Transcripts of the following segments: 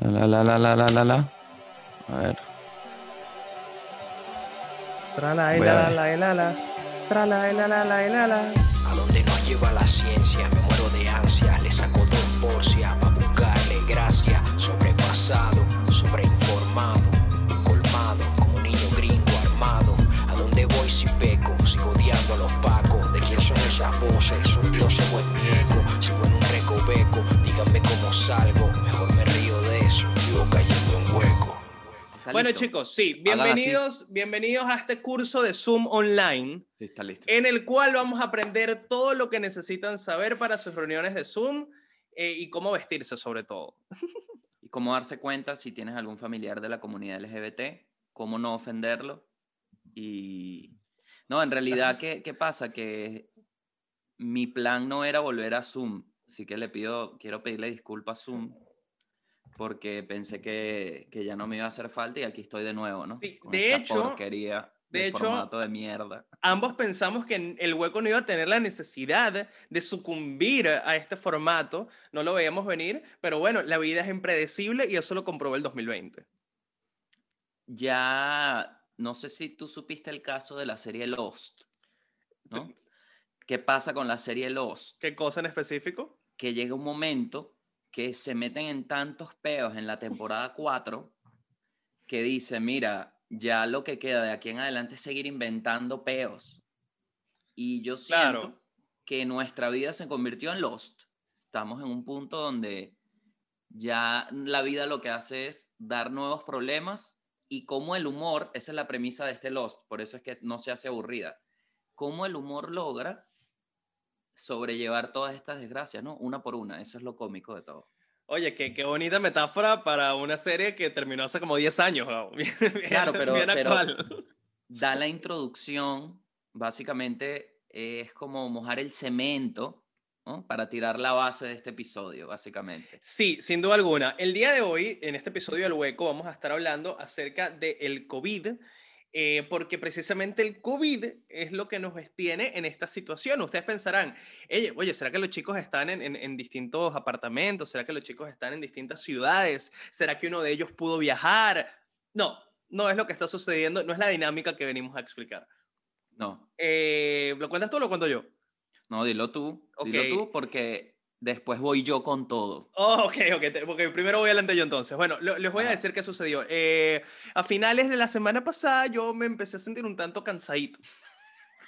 La, la, la, la, la, la, la. A ver. Trala, Voy a la, ver. la, la, la. Trala, la, la, la, la, la. A donde nos lleva la ciencia, me muero de ansias, le saco dos porcias para buscarle gracia. Sobrepasado, sobreinformado, colmado, como un niño gringo armado. A donde voy si peco, sigo odiando a los pacos. ¿De quién son esas voces? ¿Son dioses o es mi eco? ¿Está Bueno, listo? chicos, sí, bienvenidos, bienvenidos a este curso de Zoom online, Sí, está listo. en el cual vamos a aprender todo lo que necesitan saber para sus reuniones de Zoom eh, y cómo vestirse sobre todo. Y cómo darse cuenta si tienes algún familiar de la comunidad LGBT, cómo no ofenderlo. Y. No, en realidad, ¿qué, qué pasa? Que mi plan no era volver a Zoom. Así que le pido, quiero pedirle disculpas a Zoom. Porque pensé que, que ya no me iba a hacer falta y aquí estoy de nuevo, ¿no? Sí, Con de esta hecho- porquería de de hecho- formato de mierda. Ambos pensamos que el hueco no iba a tener la necesidad de sucumbir a este formato, no lo veíamos venir, pero bueno, la vida es impredecible y eso lo comprobó el 2020. Ya, no sé si tú supiste el caso de la serie Lost, ¿no? ¿Qué pasa con la serie Lost? ¿Qué cosa en específico? Que llega un momento que se meten en tantos peos en la temporada 4 que dice, mira, ya lo que queda de aquí en adelante es seguir inventando peos. Y yo siento Claro. que nuestra vida se convirtió en Lost. Estamos en un punto donde ya la vida lo que hace es dar nuevos problemas y como el humor, esa es la premisa de este Lost, por eso es que no se hace aburrida, cómo el humor logra sobrellevar todas estas desgracias, ¿no? Una por una, eso es lo cómico de todo. Oye, qué, qué bonita metáfora para una serie que terminó hace como 10 años. Gabo. Bien- Claro, pero- bien pero-. Da la introducción, básicamente es como mojar el cemento, ¿no? Para tirar la base de este episodio, básicamente. Sí, sin duda alguna. El día de hoy, en este episodio del Hueco, vamos a estar hablando acerca del COVID, eh, porque precisamente el COVID es lo que nos tiene en esta situación. Ustedes pensarán, oye, ¿será que los chicos están en, en- en distintos apartamentos? ¿Será que los chicos están en distintas ciudades? ¿Será que uno de ellos pudo viajar? No, no es lo que está sucediendo, no es la dinámica que venimos a explicar. No, Eh, ¿Lo cuentas tú o lo cuento yo? no, dilo tú, dilo Ok. tú, porque después voy yo con todo. Oh, ok, ok, porque primero voy adelante yo entonces. Bueno, lo- les voy a Ajá. decir qué sucedió. Eh, a finales de la semana pasada yo me empecé a sentir un tanto cansadito.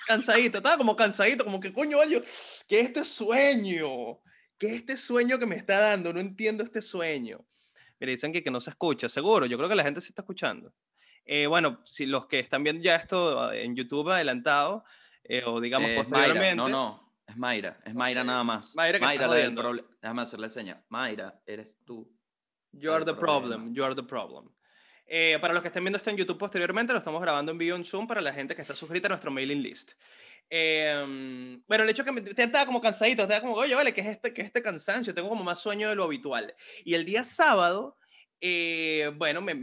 Cansadito, estaba como cansadito, como que coño, vale, que este sueño, que este sueño que me está dando, no entiendo este sueño. Mira, dicen que, que no se escucha, seguro, yo creo que la gente sí está escuchando. Eh, bueno, si los que están viendo ya esto ah, en YouTube adelantado, eh, o digamos Eh, posteriormente. Mayra, no, no, es Mayra, es Mayra Ok. nada más. Mayra que la del jodiendo. proble- Déjame hacerle seña. Mayra, eres tú. You are the problema. problem. You are the problem. Eh, para los que estén viendo esto en YouTube posteriormente, lo estamos grabando en vivo en Zoom para la gente que está suscrita a nuestro mailing list. Eh, bueno, el hecho que me te- estaba como cansadito, estaba como, oye, vale, ¿qué es este, qué es este cansancio? Tengo como más sueño de lo habitual. Y el día sábado, eh, bueno, me,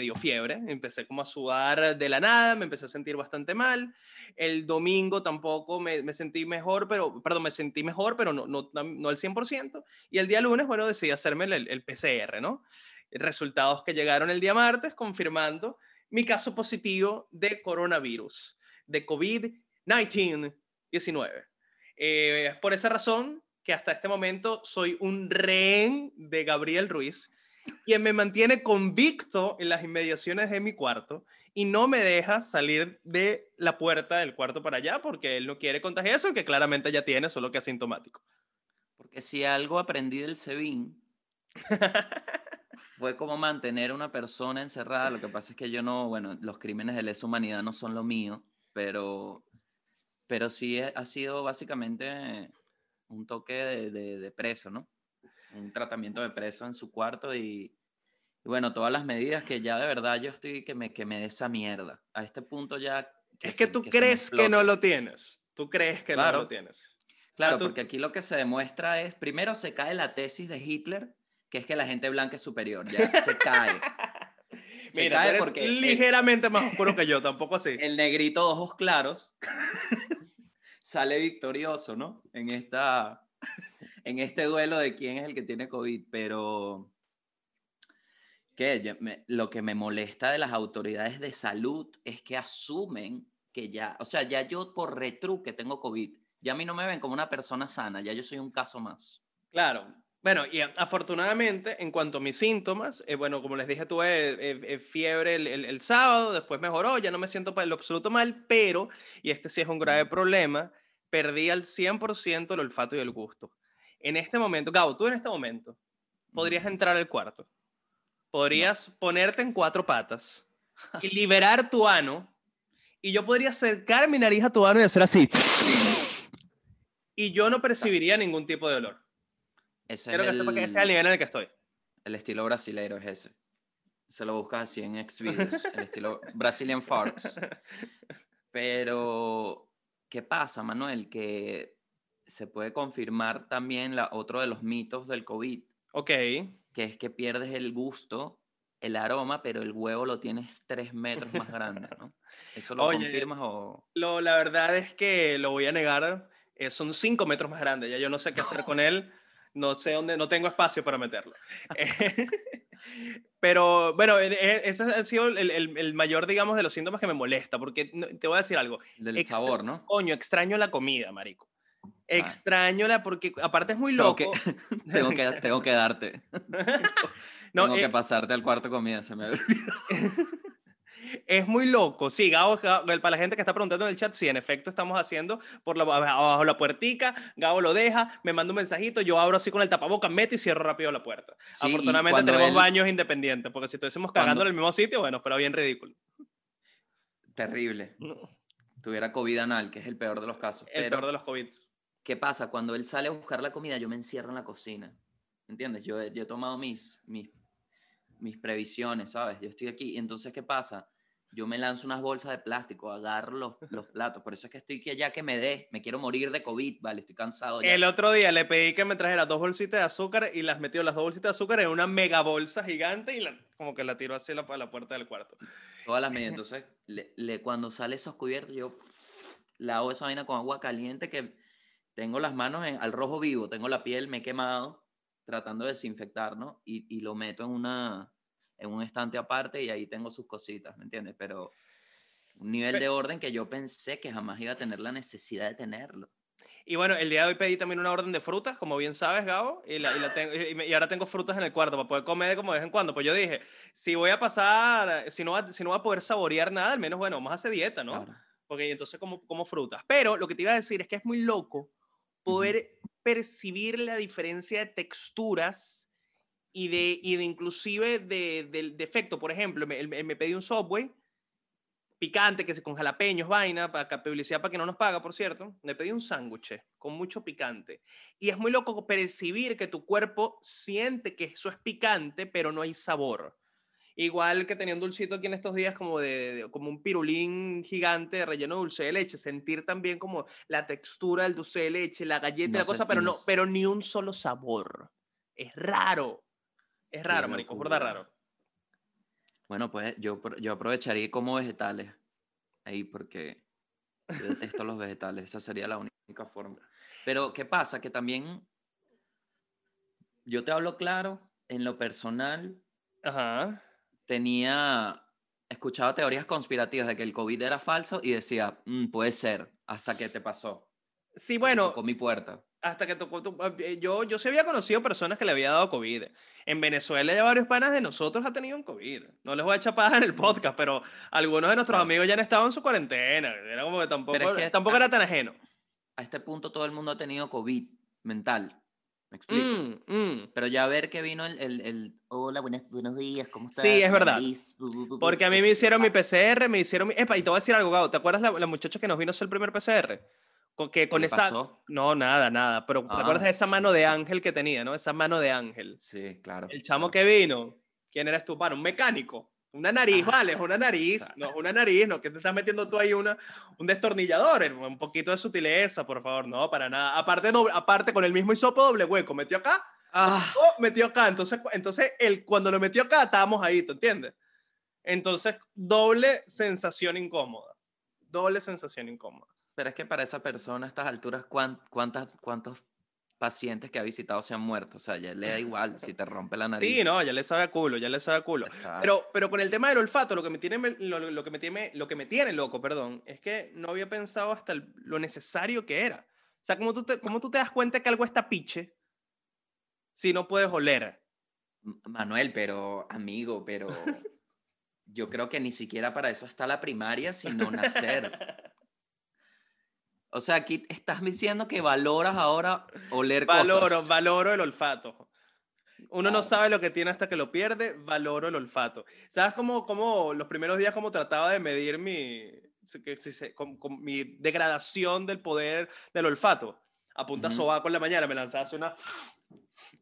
dio fiebre, empecé como a sudar de la nada, me empecé a sentir bastante mal. El domingo tampoco me, sentí mejor, pero, perdón, me sentí mejor, pero no, no, no al 100%. Y el día lunes, bueno, decidí hacerme el, el PCR, ¿no? Resultados que llegaron el día martes confirmando mi caso positivo de coronavirus, de COVID-19, 19. Eh, es por esa razón que hasta este momento soy un rehén de Gabriel Ruiz, quien me mantiene convicto en las inmediaciones de mi cuarto y no me deja salir de la puerta del cuarto para allá porque él no quiere contagiar eso, que claramente ya tiene, solo que asintomático. Porque si algo aprendí del SEBIN fue como mantener a una persona encerrada. Lo que pasa es que yo no, bueno, los crímenes de lesa humanidad no son lo mío, pero, pero sí ha sido básicamente un toque de, de- de preso, ¿no? Un tratamiento de preso en su cuarto y, y bueno, todas las medidas que ya de verdad yo estoy que me, que me dé esa mierda. A este punto ya... es que se- tú crees que no lo tienes. Tú crees que no lo tienes. Claro, Ah, porque aquí lo que se demuestra es, primero se cae la tesis de Hitler, que es que la gente blanca es superior, ya se cae. Se Mira, cae eres porque el- ligeramente más oscuro que yo, tampoco así. El negrito de ojos claros sale victorioso, ¿no? En, esta, en este duelo de quién es el que tiene COVID, pero, que lo que me molesta de las autoridades de salud es que asumen que ya, o sea, ya yo por retruque tengo COVID. Ya a mí no me ven como una persona sana, ya yo soy un caso más. Claro. Bueno, y afortunadamente, en cuanto a mis síntomas, eh, bueno, como les dije, tuve eh, eh, fiebre el, el- el sábado, después mejoró, ya no me siento para lo absoluto mal, pero, y este sí es un grave problema, perdí al 100% el olfato y el gusto. En este momento, Gabo, tú en este momento podrías entrar al cuarto, podrías ponerte en cuatro patas y liberar tu ano, y yo podría acercar mi nariz a tu ano y hacer así. Y yo no percibiría ningún tipo de olor. Ese Quiero es que sepa que ese es el el, nivel en el que estoy. el estilo brasileiro, es ese. Se lo buscas así en Xvideos, el estilo Brazilian Farts. Pero, ¿qué pasa, Manuel? Que se puede confirmar también la, otro de los mitos del COVID, Ok. que es que pierdes el gusto, el aroma, pero el huevo lo tienes tres metros más grande, ¿no? ¿Eso lo Oye, confirmas o...? Lo, la verdad es que lo voy a negar. eh, son cinco metros más grande. Ya yo no sé qué hacer con él. No sé dónde, no tengo espacio para meterlo. Eh, Pero bueno, ese ha sido el, el- el mayor, digamos, de los síntomas que me molesta. Porque te voy a decir algo. Del Extra- sabor, ¿no? Coño, extraño la comida, marico. Extraño la, porque aparte es muy Tengo loco. que, tengo, que, tengo que darte. No, tengo eh, que pasarte al cuarto comida, se me Es muy loco. Sí, Gabo, Gabo- para la gente que está preguntando en el chat, sí, en efecto estamos haciendo por la, abajo la puertica, Gabo lo deja, me manda un mensajito, yo abro así con el tapabocas, meto y cierro rápido la puerta. Sí, Afortunadamente tenemos él- baños independientes, porque si estuviésemos cagando Cuando- en el mismo sitio, bueno, pero bien ridículo. Terrible. Tuviera COVID anal, que es el peor de los casos. El pero, peor de los COVID. ¿Qué pasa? Cuando él sale a buscar la comida, yo me encierro en la cocina. ¿Entiendes? Yo, he- yo he tomado mis, mis, mis previsiones, ¿sabes? Yo estoy aquí. y Entonces, ¿qué pasa? Yo me lanzo unas bolsas de plástico, agarro los, los platos. Por eso es que estoy que ya que me dé. Me quiero morir de COVID, ¿vale? Estoy cansado ya. El otro día le pedí que me trajera dos bolsitas de azúcar y las metió las dos bolsitas de azúcar en una mega bolsa gigante y la- como que la tiró hacia la, la puerta del cuarto. Todas las medidas. Entonces, le, le- cuando sale esos cubiertos, yo lavo esa vaina con agua caliente que tengo las manos en- al rojo vivo, tengo la piel, me he quemado tratando de desinfectar, ¿no? Y, y lo meto en, una, en un estante aparte y ahí tengo sus cositas, ¿me entiendes? Pero un nivel de orden que yo pensé que jamás iba a tener la necesidad de tenerlo. Y bueno, el día de hoy pedí también una orden de frutas, como bien sabes, Gabo, y, la- y la tengo- y ahora tengo frutas en el cuarto para poder comer como de vez en cuando. Pues yo dije, si voy a pasar, si no, va- si no voy a poder saborear nada, al menos, bueno, vamos a hacer dieta, ¿no? Claro. Porque entonces como, como frutas. Pero lo que te iba a decir es que es muy loco poder percibir la diferencia de texturas y de, y de inclusive de, del defecto. Por ejemplo, me, me- pedí un Subway picante, que se con jalapeños, vaina, para publicidad para que no nos paga, por cierto. Me pedí un sándwich con mucho picante. Y es muy loco percibir que tu cuerpo siente que eso es picante, pero no hay sabor. Igual que tenía un dulcito aquí en estos días como de, de- como un pirulín gigante relleno de dulce de leche, sentir también como la textura del dulce de leche, la galleta No la cosa, pero no pero ni un solo sabor. Es raro. Es raro, marico, locura. raro. Bueno, pues yo, yo aprovecharía como vegetales ahí porque yo detesto los vegetales, esa sería la única forma. Pero, ¿qué pasa? Que también yo te hablo claro, en lo personal Ajá. Tenía, escuchaba teorías conspirativas de que el COVID era falso y decía, "Mm, puede ser, hasta que te pasó. Sí, bueno, Tocó mi puerta. hasta que tocó tu- eh, yo yo sí había conocido personas que le había dado COVID. En Venezuela ya varios panas de nosotros ha tenido un COVID. No les voy a echar paja en el podcast, pero algunos de nuestros Claro. amigos ya han estado en su cuarentena. Era como que tampoco, es que- tampoco ah, era tan ajeno. A este punto todo el mundo ha tenido COVID mental. ¿Me explico? Mm, mm. Pero ya ver que vino el, el, el, hola, buenas- buenos días, ¿cómo estás? Sí, es verdad. nariz, bu, bu, bu, bu", Porque a mí me hicieron mi PCR, me hicieron mi... Epa, y te voy a decir algo, Gabo. ¿Te acuerdas la, la muchacha que nos vino a hacer el primer PCR? Con, que con esa... pasó? No, nada, nada. Pero ¿te acuerdas Ah. de esa mano de ángel que tenía, no? Esa mano de ángel. Sí, claro. El chamo claro. que vino, ¿quién eres tú? Para un mecánico. Una nariz, Ah. vale, es una nariz. No, es una nariz, no, que te estás metiendo tú ahí una, un destornillador, un poquito de sutileza, por favor, no, para nada. Aparte, doble- aparte con el mismo hisopo doble hueco, metió acá, Ah, oh, metió acá. Entonces, entonces él, cuando lo metió acá, estábamos ahí, ¿te entiendes? Entonces, doble sensación incómoda. Doble sensación incómoda. pero es que para esa persona a estas alturas, ¿cuán- cuántas, ¿cuántos pacientes que ha visitado se han muerto. O sea, ya le da igual si te rompe la nariz. Sí, no, ya le sabe a culo, ya le sabe a culo. Está- Pero, pero con el tema del olfato, lo que me tiene, lo, lo que me tiene, lo que me tiene loco, perdón, es que no había pensado hasta el- lo necesario que era. O sea, ¿cómo tú, te, ¿cómo tú te das cuenta que algo está piche si no puedes oler? Manuel, pero amigo, pero yo creo que ni siquiera para eso está la primaria, sino nacer. O sea, aquí estás diciendo que valoras ahora oler Valoro, cosas. valoro el olfato. Uno no Wow. sabe lo que tiene hasta que lo pierde, valoro el olfato. ¿Sabes cómo, cómo los primeros días cómo trataba de medir mi, con- con mi degradación del poder del olfato? A punta Ujú. sobaco en la mañana me lanzaba así una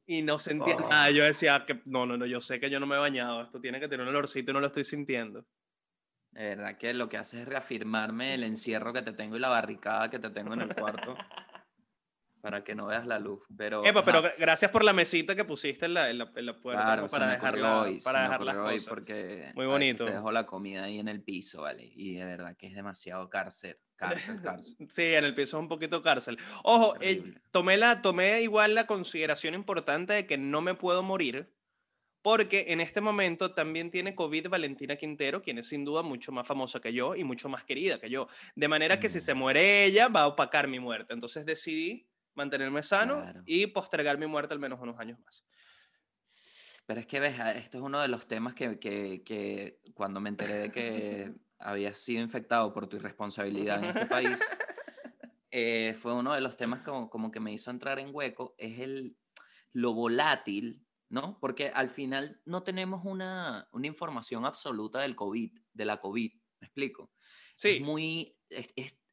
y no sentía Oh. nada. Yo decía que no, no, no, yo sé que yo no me he bañado. Esto tiene que tener un olorcito y no lo estoy sintiendo. De verdad que lo que hace es reafirmarme el encierro que te tengo y la barricada que te tengo en el cuarto para que no veas la luz. Pero, Epa, gracias por la mesita que pusiste en la, en la, en la puerta claro, para dejar, hoy, para dejar las hoy cosas. porque Muy bonito. te dejo la comida ahí en el piso, ¿vale? Y de verdad que es demasiado cárcel, cárcel, cárcel. Sí, en el piso es un poquito cárcel. Ojo, eh, tomé, la, tomé igual la consideración importante de que no me puedo morir, porque en este momento también tiene COVID Valentina Quintero, quien es sin duda mucho más famosa que yo y mucho más querida que yo. De manera que si se Mm. muere ella, va a opacar mi muerte. Entonces decidí mantenerme sano Claro. y postergar mi muerte al menos unos años más. Pero es que, ves, a- esto es uno de los temas que, que, que cuando me enteré de que habías sido infectado por tu irresponsabilidad en este país, eh, fue uno de los temas como, como que me hizo entrar en hueco, es el, lo volátil, ¿no? Porque al final no tenemos una, una información absoluta del COVID, de la COVID, ¿me explico? Sí, Es muy, es- es-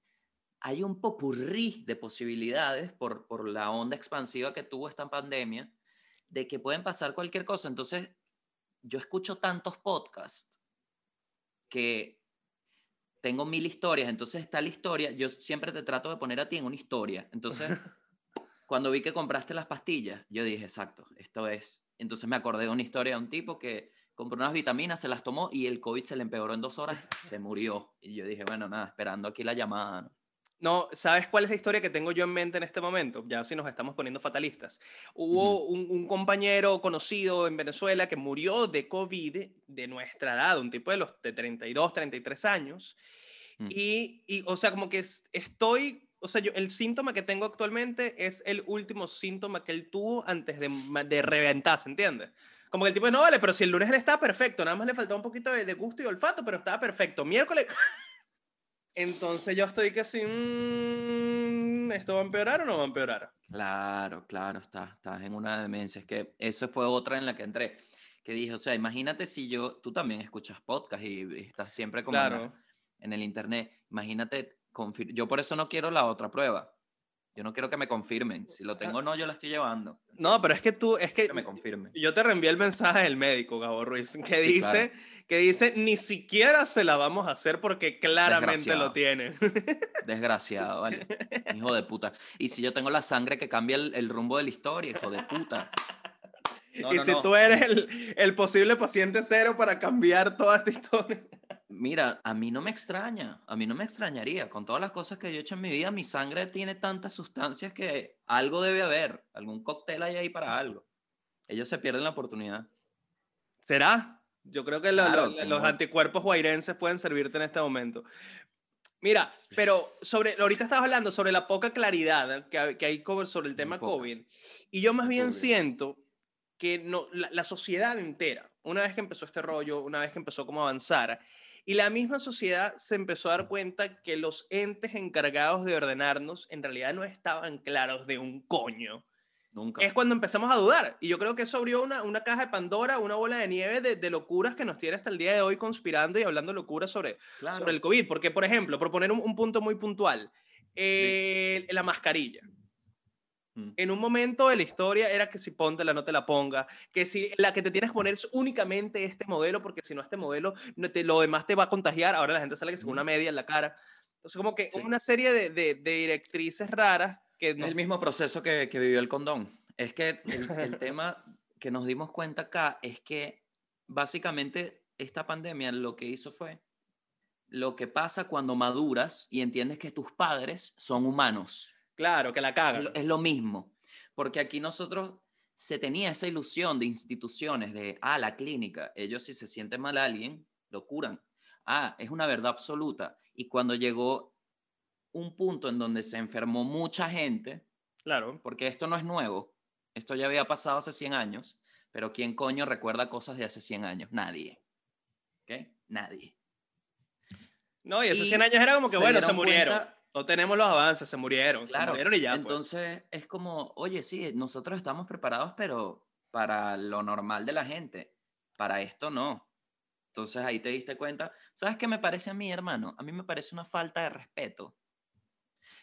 hay un popurrí de posibilidades por, por la onda expansiva que tuvo esta pandemia, de que pueden pasar cualquier cosa. Entonces, yo escucho tantos podcasts que tengo mil historias, entonces está la historia, yo siempre te trato de poner a ti en una historia. Entonces, cuando vi que compraste las pastillas, yo dije, exacto, esto es. Entonces me acordé de una historia de un tipo que compró unas vitaminas, se las tomó y el COVID se le empeoró en dos horas, se murió. Y yo dije, bueno, nada, esperando aquí la llamada. ¿no? No, ¿sabes cuál es la historia que tengo yo en mente en este momento? Ya si nos estamos poniendo fatalistas. Hubo un, un compañero conocido en Venezuela que murió de COVID de nuestra edad, un tipo de los de 32, 33 años. Mm. Y, y, o sea, como que es- estoy, o sea, yo, el síntoma que tengo actualmente es el último síntoma que él tuvo antes de, de reventar, ¿se entiende? Como que el tipo, no vale, pero si el lunes él estaba perfecto, nada más le faltaba un poquito de, de gusto y olfato, pero estaba perfecto. Miércoles, entonces yo estoy que así, "Mm, ¿esto va a empeorar o no va a empeorar? Claro, claro, estás, estás en una demencia. Es que eso fue otra en la que entré. Que dije, o sea, imagínate si yo, tú también escuchas podcast y, y estás siempre como en, la- Claro. en el internet. Imagínate, confir- yo por eso no quiero la otra prueba. Yo no quiero que me confirmen. Si lo tengo o no, yo la estoy llevando. No, pero es que tú, es que Que me confirmen. yo te reenvié el mensaje del médico, Gabo Ruiz, que Sí, dice, que dice, ni siquiera se la vamos a hacer porque claramente lo tiene. Desgraciado, ¿vale? Hijo de puta. Y si yo tengo la sangre que cambia el, el rumbo de la historia, hijo de puta. No, y no, si no. tú eres el, el posible paciente cero para cambiar toda esta historia. Mira, a mí no me extraña, a mí no me extrañaría. Con todas las cosas que yo he hecho en mi vida, mi sangre tiene tantas sustancias que algo debe haber. Algún cóctel hay ahí para algo. Ellos se pierden la oportunidad. ¿Será? Yo creo que lo- Claro, lo- los anticuerpos guairenses pueden servirte en este momento. Mira, pero sobre, ahorita estabas hablando sobre la poca claridad que, hay- que hay co- sobre el tema. COVID. Y yo más bien siento que no, la, la sociedad entera, una vez que empezó este rollo, una vez que empezó como a avanzar, y la misma sociedad se empezó a dar cuenta que los entes encargados de ordenarnos en realidad no estaban claros de un coño Nunca. es cuando empezamos a dudar. Y yo creo que eso abrió una, una caja de Pandora, una bola de nieve de, de locuras que nos tiene hasta el día de hoy conspirando y hablando locuras sobre, Claro. sobre el COVID. Porque, por ejemplo, proponer un, un punto muy puntual, eh, la mascarilla. En un momento de la historia era que si póntela, no te la ponga, que si la que te tienes que poner es únicamente este modelo, porque si no este modelo, no te, lo demás te va a contagiar. Ahora la gente sale que con una media en la cara. Entonces, como que Sí. una serie de, de- de directrices raras que Es nos el mismo proceso que, que vivió el condón. Es que el, el tema que nos dimos cuenta acá es que básicamente esta pandemia lo que hizo fue lo que pasa cuando maduras y entiendes que tus padres son humanos. Claro, que la cagan. es lo mismo. Porque aquí nosotros se tenía esa ilusión de instituciones, de, ah, la clínica, ellos si se siente mal a alguien, lo curan. Ah, es una verdad absoluta. Y cuando llegó un punto en donde se enfermó mucha gente, Claro. porque esto no es nuevo, esto ya había pasado hace 100 años, pero ¿quién coño recuerda cosas de hace 100 años? Nadie. ¿Ok? Nadie. No, y esos Y 100 años era como que, se bueno, se murieron. cuenta- No tenemos los avances, se murieron. Se Claro. murieron y ya. pues. Entonces es como, oye, sí, nosotros estamos preparados, pero para lo normal de la gente, para esto no. Entonces ahí te diste cuenta. ¿Sabes qué me parece a mí, hermano? A mí me parece una falta de respeto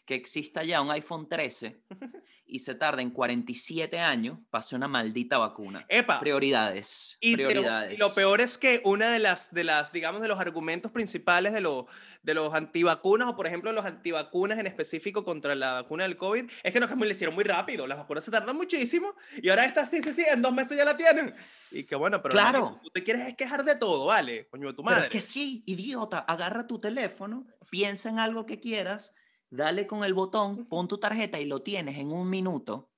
que exista ya un iPhone 13 y se tarde en 47 años hacer una maldita vacuna. Epa, Prioridades. Y, pero- y prioridades. lo peor es que una de las, de las, digamos, de los argumentos principales de, lo- de los antivacunas, o por ejemplo los antivacunas en específico contra la vacuna del COVID, es que nos lo hicieron muy rápido. Las vacunas se tardan muchísimo y ahora esta sí, sí, sí, en dos meses ya la tienen. Y que bueno, pero Claro. tú te quieres quejar de todo, ¿vale? Coño de tu Pero madre. es que sí, idiota, agarra tu teléfono, piensa en algo que quieras, dale con el botón, pon tu tarjeta y lo tienes en un minuto.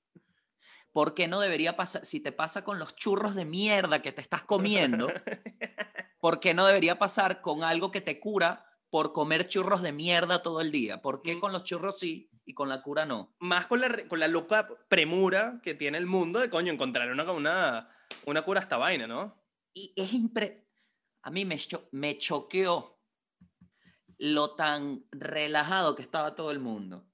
¿Por qué no debería pasar? Si te pasa con los churros de mierda que te estás comiendo, ¿por qué no debería pasar con algo que te cura por comer churros de mierda todo el día? ¿Por qué con los churros sí y con la cura no? Más con la, con la loca premura que tiene el mundo de coño encontrar una, una, una cura a esta vaina, ¿no? Y es impre... A mí me, cho- me choqueó lo tan relajado que estaba todo el mundo.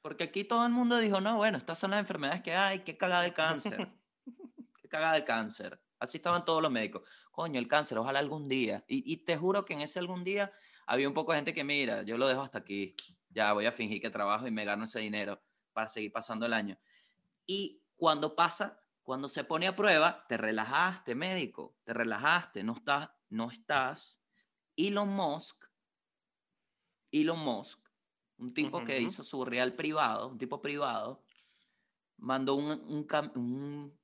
Porque aquí todo el mundo dijo, no, bueno, estas son las enfermedades que hay, qué cagada el cáncer. qué cagada el cáncer. Así estaban todos los médicos. Coño, el cáncer, ojalá algún día. Y, y te juro que en ese algún día había un poco de gente que, mira, yo lo dejo hasta aquí. Ya voy a fingir que trabajo y me gano ese dinero para seguir pasando el año. Y cuando pasa, cuando se pone a prueba, te relajaste, médico, te relajaste, no estás, no estás. Elon Musk, Elon Musk, un tipo que hizo su real privado, un tipo privado, mandó un, un un-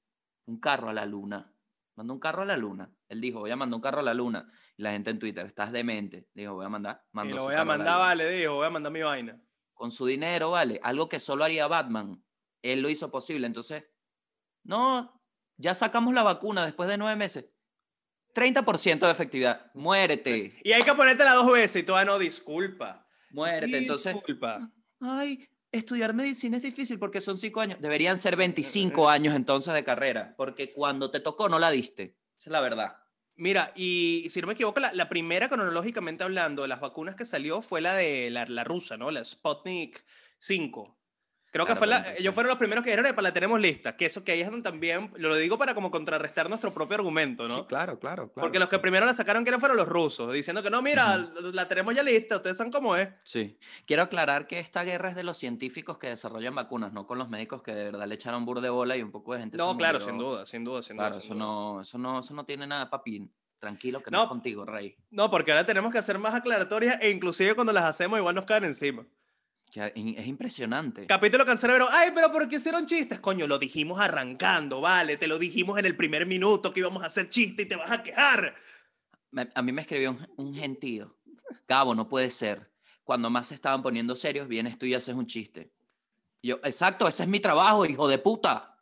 un carro a la luna. Mandó un carro a la luna. Él dijo, voy a mandar un carro a la luna. Y la gente en Twitter, estás demente. Dijo, voy a mandar. Y Mandó lo su voy a mandar, luna vale, dijo, voy a mandar mi vaina. con su dinero, ¿vale? Algo que solo haría Batman. Él lo hizo posible. Entonces, no, ya sacamos la vacuna después de nueve meses. 30% de efectividad. Muérete, Y hay que ponértela dos veces y tú, ah, no, disculpa. muérete. Entonces, Disculpa. ay, estudiar medicina es difícil porque son cinco años. Deberían ser 25 años entonces de carrera, porque cuando te tocó no la diste. Esa es la verdad. Mira, y si no me equivoco, la, la primera cronológicamente hablando de las vacunas que salió fue la de la, la rusa, ¿no? La Sputnik 5. Creo que Claro, fue la, ellos fueron los primeros que dijeron, "Epa, la tenemos lista. Que eso que ahí es donde también, lo digo para como contrarrestar nuestro propio argumento, ¿no? Sí, claro, claro, Porque los que primero la sacaron, ¿quiénes fueron los rusos? Diciendo que no, mira, la tenemos ya lista, ustedes saben cómo es. Sí. Quiero aclarar que esta guerra es de los científicos que desarrollan vacunas, no con los médicos que de verdad le echaron bur de bola y un poco de gente se No, claro, murió. sin duda, sin duda, sin Claro, duda. sin eso duda. no, eso no, eso no tiene nada, papi. Tranquilo que no, No. es contigo, Rey. No, porque ahora tenemos que hacer más aclaratorias e inclusive cuando las hacemos igual nos caen encima. Que es impresionante. Capítulo cancerbero. Ay, pero ¿por qué hicieron chistes? Coño, lo dijimos arrancando, vale. Te lo dijimos en el primer minuto que íbamos a hacer chiste y te vas a quejar. Me- a mí me escribió un, un gentío. Gabo, no puede ser. Cuando más se estaban poniendo serios, vienes tú y haces un chiste. Y yo, exacto, ese es mi trabajo, hijo de puta.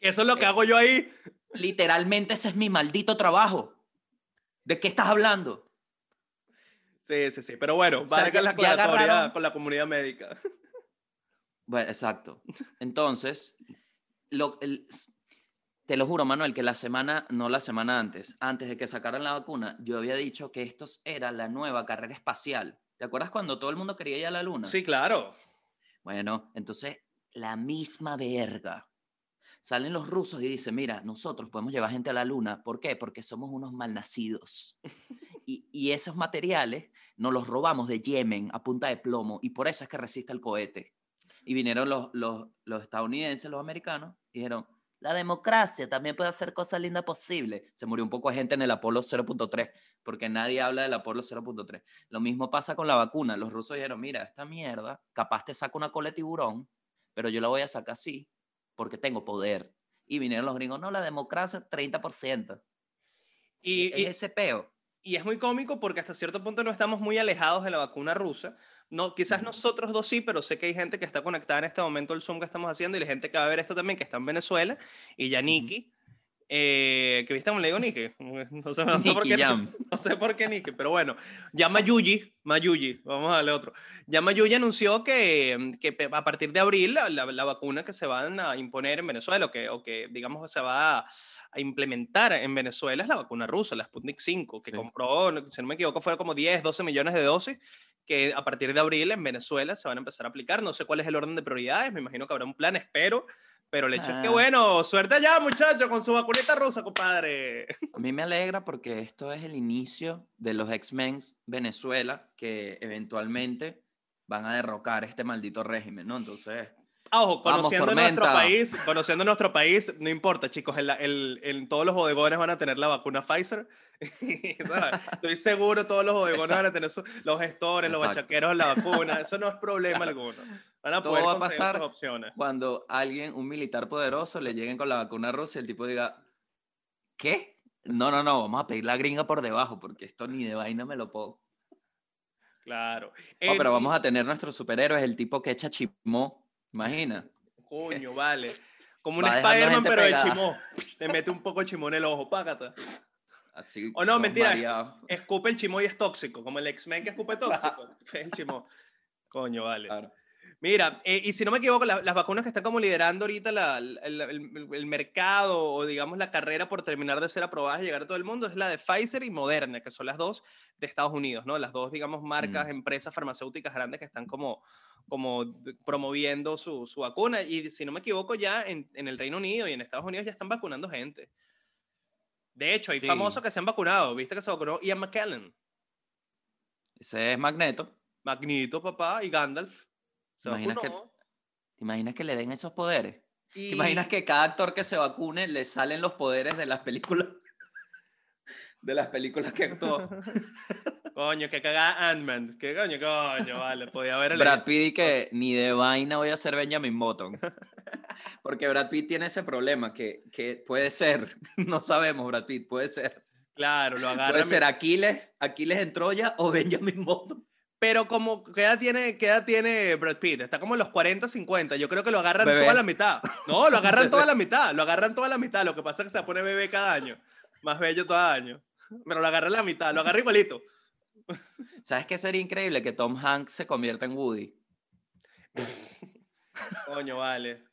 Eso es lo que hago yo ahí. Literalmente ese es mi maldito trabajo. ¿De qué estás hablando? Sí, sí, sí. Pero bueno, la aclaratoria agarraron- con la comunidad médica. Bueno, exacto. Entonces, lo, el- te lo juro, Manuel, que la semana, no la semana antes, antes de que sacaran la vacuna, yo había dicho que esto era la nueva carrera espacial. ¿Te acuerdas cuando todo el mundo quería ir a la luna? Sí, claro. Bueno, entonces, la misma verga. Salen los rusos y dicen, mira, nosotros podemos llevar gente a la luna. ¿Por qué? Porque somos unos malnacidos. Y, y esos materiales nos los robamos de Yemen a punta de plomo y por eso es que resiste el cohete. Y vinieron los, los, los estadounidenses, los americanos, y dijeron, la democracia también puede hacer cosas lindas posibles. Se murió un poco de gente en el Apolo 0.3, porque nadie habla del Apolo 0.3. Lo mismo pasa con la vacuna. Los rusos dijeron, mira, esta mierda, capaz te saca una cola de tiburón, pero yo la voy a sacar así, porque tengo poder. Y vinieron los gringos, no, la democracia, 30%. Y, es y- ese peo. Y es muy cómico porque hasta cierto punto no estamos muy alejados de la vacuna rusa, no, quizás nosotros dos sí, pero sé que hay gente que está conectada en este momento al Zoom que estamos haciendo y la gente que va a ver esto también, que está en Venezuela, y ya Nikki, eh, que viste le digo Nikki, no sé, no sé por qué, Jam. no sé por qué Nikki, pero bueno, ya Mayuji, Mayuji, vamos a darle otro, ya Mayuji anunció que, que a partir de abril la, la- la vacuna que se van a imponer en Venezuela o que, o que digamos se va a, a implementar en Venezuela es la vacuna rusa, la Sputnik 5, que Sí. compró, si no me equivoco, fueron como 10, 12 millones de dosis que a partir de abril en Venezuela se van a empezar a aplicar. No sé cuál es el orden de prioridades, me imagino que habrá un plan, espero, pero el hecho es que, Ah. bueno, suerte allá, muchachos, con su vacunita rusa, compadre. A mí me alegra porque esto es el inicio de los X-Men Venezuela que eventualmente van a derrocar este maldito régimen, ¿no? Entonces, Ojo, Vamos, conociendo nuestro país, conociendo nuestro país, no importa, chicos, en, la- el- en todos los bodegones van a tener la vacuna Pfizer. Estoy seguro todos los bodegones van a tener su- los gestores, los bachaqueros, la vacuna. Eso no es problema alguno. Van a Todo poder va a pasar. opciones. cuando alguien, un militar poderoso, le lleguen con la vacuna rusa y el tipo diga, ¿qué? No, no, no, vamos a pedir la gringa por debajo porque esto ni de vaina me lo puedo. Claro. Oh, pero vamos a tener nuestros superhéroes, el tipo que echa chimó, imagina. Coño, vale. Como un Va Spider-Man, pero de pegada. chimó. Te mete un poco de chimó en el ojo, págata. Así. O no, mentira. mareado. Escupe el chimó y es tóxico, como el X-Men que escupe tóxico. Fue el chimó. Coño, vale. Claro. Mira, eh, y si no me equivoco, la- las vacunas que están como liderando ahorita la- el, el- el mercado o digamos la carrera por terminar de ser aprobadas y llegar a todo el mundo es la de Pfizer y Moderna, que son las dos de Estados Unidos, ¿no? Las dos, digamos, marcas, Mm. empresas farmacéuticas grandes que están como, promoviendo su, su vacuna. Y si no me equivoco, ya en, en el Reino Unido y en Estados Unidos ya están vacunando gente. De hecho, hay Sí. famosos que se han vacunado. ¿Viste que se vacunó Ian McKellen? Ese es Magneto. Magneto, papá, y Gandalf. ¿Te imaginas que-. ¿Te imaginas que le den esos poderes? ¿Te Y- imaginas que cada actor que se vacune le salen los poderes de las películas? De las películas que actuó. Coño, que cagada Ant-Man. Que coño, coño, vale. Podía haber Brad Pitt que ni de vaina voy a ser Benjamin Button. Porque Brad Pitt tiene ese problema que, que puede ser, no sabemos Brad Pitt, puede ser. Claro, lo agarra. Puede ser Aquiles, Aquiles en Troya o Benjamin Button. Pero como, ¿qué edad, tiene, ¿qué edad tiene Brad Pitt? Está como en los 40, 50. Yo creo que lo agarran Bebé. toda la mitad. No, lo agarran toda la mitad. Lo agarran toda la mitad. Lo que pasa es que se pone bebé cada año. Más bello cada año. Pero lo agarran la mitad. Lo agarra igualito. ¿Sabes qué sería increíble? Que Tom Hanks se convierta en Woody. Coño, vale.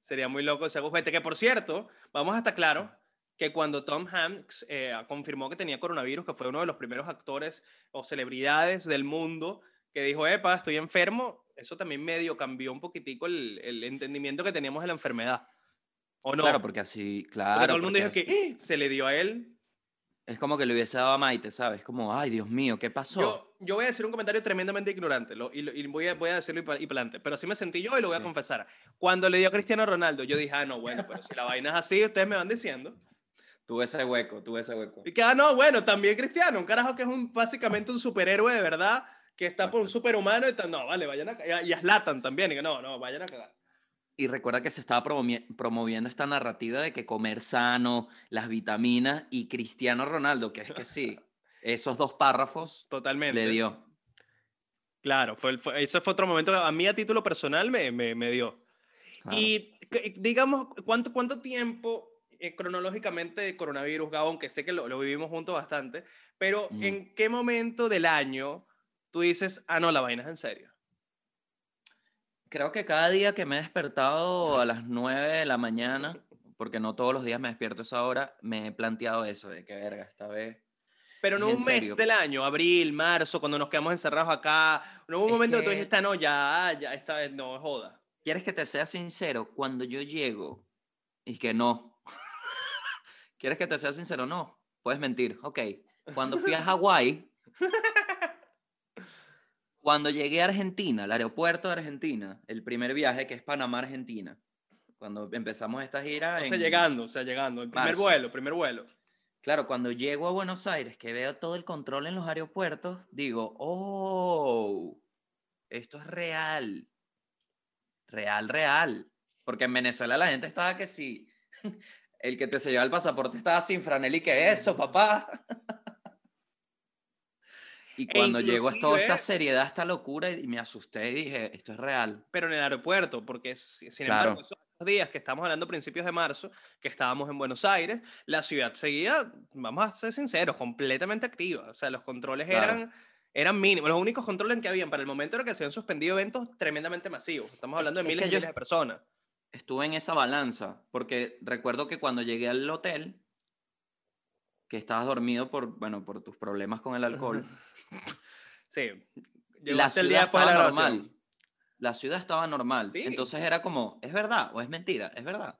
Sería muy loco ese agujete. Que por cierto, vamos a estar claro que cuando Tom Hanks eh, confirmó que tenía coronavirus, que fue uno de los primeros actores o celebridades del mundo que dijo, epa, estoy enfermo, eso también medio cambió un poquitico el, el entendimiento que teníamos de la enfermedad. ¿O no? Claro, porque así, claro. Porque todo el mundo dijo porque que "¡Ah!", se le dio a él. Es como que le hubiese dado a Maite, ¿sabes? Como, ay, Dios mío, ¿qué pasó? Yo, yo voy a decir un comentario tremendamente ignorante lo- y, y voy, a, voy a decirlo y, y plante, pero así me sentí yo y lo voy a Sí. confesar. Cuando le dio a Cristiano Ronaldo, yo dije, ah, no, bueno, pero si la vaina es así, ustedes me van diciendo. Tuve ese hueco, tuve ese hueco. Y que, ah, no, bueno, también Cristiano, un carajo que es un, básicamente un superhéroe de verdad, que está por un superhumano y. No, vale, vayan a. Y a Zlatan también, y que no, no, vayan a cagar. Y recuerda que se estaba promovi- promoviendo esta narrativa de que comer sano, las vitaminas y Cristiano Ronaldo, que es que sí, esos dos párrafos Totalmente. le dio. Claro, fue, fue- ese fue otro momento que a mí a título personal me, me, me dio. Claro. Y digamos, ¿cuánto, cuánto tiempo eh, cronológicamente de coronavirus, Gabo, aunque sé que lo, lo vivimos juntos bastante, pero Ujú. ¿en qué momento del año tú dices, ah, no, la vaina es en serio? Creo que cada día que me he despertado a las 9 de la mañana, porque no todos los días me despierto a esa hora, me he planteado eso, de que verga, esta vez. Pero no un mes serio. del año, abril, marzo, cuando nos quedamos encerrados acá. No hubo un Es momento que, tú que- dijiste, "Ah, no, ya, ya, esta vez no, joda. ¿Quieres que te sea sincero? Cuando yo llego y que no. ¿Quieres que te sea sincero? No. Puedes mentir. Ok. Cuando fui a Hawái, cuando llegué a Argentina, al aeropuerto de Argentina, el primer viaje que es Panamá-Argentina, cuando empezamos esta gira. O sea, en- llegando, o sea, llegando. El primer marzo. vuelo, primer vuelo. Claro, cuando llego a Buenos Aires, que veo todo el control en los aeropuertos, digo, oh, esto es real. Real, real. Porque en Venezuela la gente estaba que sí. El que te sellaba el pasaporte estaba sin franel y que eso, papá. Y cuando llegó toda esta seriedad, esta locura, y me asusté y dije, esto es real. pero en el aeropuerto, porque si- sin Claro. embargo, esos días que estamos hablando a principios de marzo, que estábamos en Buenos Aires, la ciudad seguía, vamos a ser sinceros, completamente activa. O sea, los controles Claro. eran, eran mínimos. Los únicos controles que habían para el momento era que se habían suspendido eventos tremendamente masivos. Estamos Es- hablando de es miles y yo- miles de personas. Estuve en esa balanza, porque recuerdo que cuando llegué al hotel, que estabas dormido por, bueno, por tus problemas con el alcohol, Sí. la el ciudad día la estaba grabación. normal. La ciudad estaba normal. Sí. Entonces era como, ¿es verdad o es mentira? Es verdad.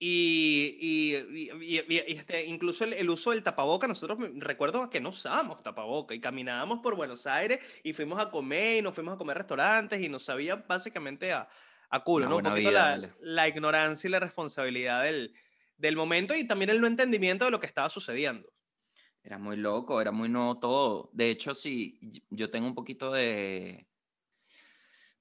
Y, y, y- y- este, incluso el, el uso del tapaboca, nosotros recuerdo que no usábamos tapaboca y caminábamos por Buenos Aires y fuimos a comer y nos fuimos a comer restaurantes y nos sabía básicamente a, a culo, Una ¿no? Un poquito vida, la, la ignorancia y la responsabilidad del, del momento y también el no entendimiento de lo que estaba sucediendo. Era muy loco, era muy nuevo todo. De hecho, sí, yo tengo un poquito de,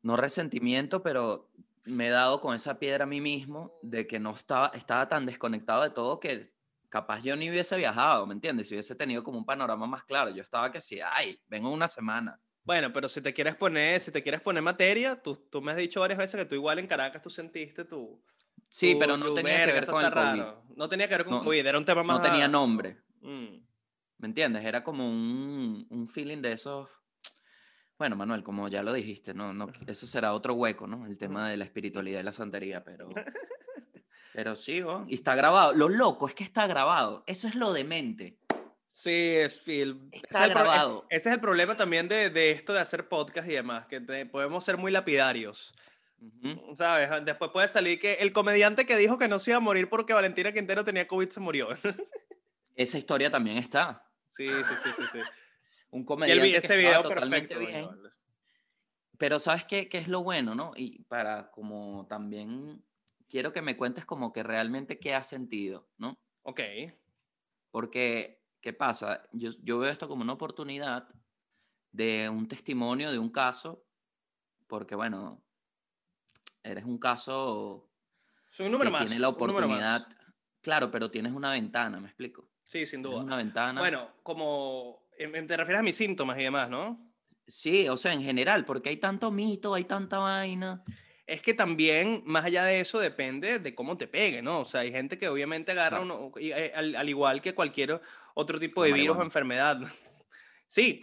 no resentimiento, pero me he dado con esa piedra a mí mismo de que no estaba, estaba tan desconectado de todo que capaz yo ni hubiese viajado, ¿me entiendes? Si hubiese tenido como un panorama más claro. Yo estaba que sí, ay, vengo una semana. Bueno, pero si te quieres poner, si te quieres poner materia, tú, tú me has dicho varias veces que tú igual en Caracas tú sentiste tu... Sí, tu- pero no tenía que "Verga, ver con el COVID. raro". No tenía que ver con No- COVID, era un tema más... No tenía nombre. Mm. ¿Me entiendes? Era como un, un feeling de esos. Bueno, Manuel, como ya lo dijiste, no, no, eso será otro hueco, ¿no? El tema de la espiritualidad y la santería, pero. Pero sí, ¿no? y está grabado. Lo loco es que está grabado. Eso es lo demente. Sí, es, y el- ese Está es el pro- grabado. e- Ese es el problema también de, de esto de hacer podcast y demás, que te- podemos ser muy lapidarios, Ujú. ¿sabes? Después puede salir que el comediante que dijo que no se iba a morir porque Valentina Quintero tenía COVID se murió. Esa historia también está. sí, sí, sí, sí. sí. Un Y el comediante vi- que ese estaba video perfecto. bien. Pero ¿sabes qué, qué es lo bueno, no? Y para como también quiero que me cuentes como que realmente qué has sentido, ¿no? Ok. Porque, ¿qué pasa? Yo, yo veo esto como una oportunidad de un testimonio, de un caso, porque, bueno, eres un caso Soy un número que más. tiene la oportunidad. Claro, pero tienes una ventana, ¿me explico? Sí, sin Tienes duda. una ventana. Bueno, como te refieres a mis síntomas y demás, ¿no? Sí, o sea, en general, porque hay tanto mito, hay tanta vaina. Es que también, más allá de eso, depende de cómo te pegue, ¿no? O sea, hay gente que obviamente agarra Claro. uno, eh, al, al igual que cualquier otro tipo de virus o enfermedad. Sí,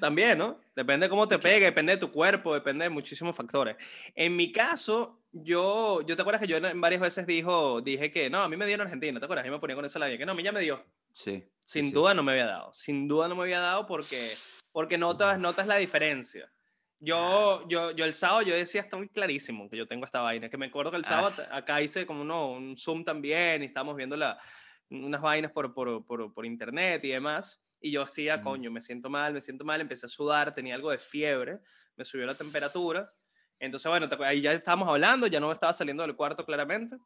también, ¿no? Depende de cómo te pegue, depende de tu cuerpo, depende de muchísimos factores. En mi caso, yo, yo te acuerdas que yo varias veces dijo, dije que no, a mí me dio en Argentina, ¿te acuerdas? Yo me ponía con esa labia, que no, a mí ya me dio. Sí. Sin sí. duda no me había dado. Sin duda no me había dado porque, porque notas, notas la diferencia. Yo, yo, yo el sábado yo decía, está muy clarísimo que yo tengo esta vaina. Que me acuerdo que el Ah. sábado t- acá hice como uno, un Zoom también y estábamos viendo la, unas vainas por, por, por, por internet y demás. Y yo hacía, Ujú. coño, me siento mal, me siento mal. Empecé a sudar, tenía algo de fiebre, me subió la temperatura. Entonces, bueno, ahí ya estábamos hablando, ya no estaba saliendo del cuarto claramente.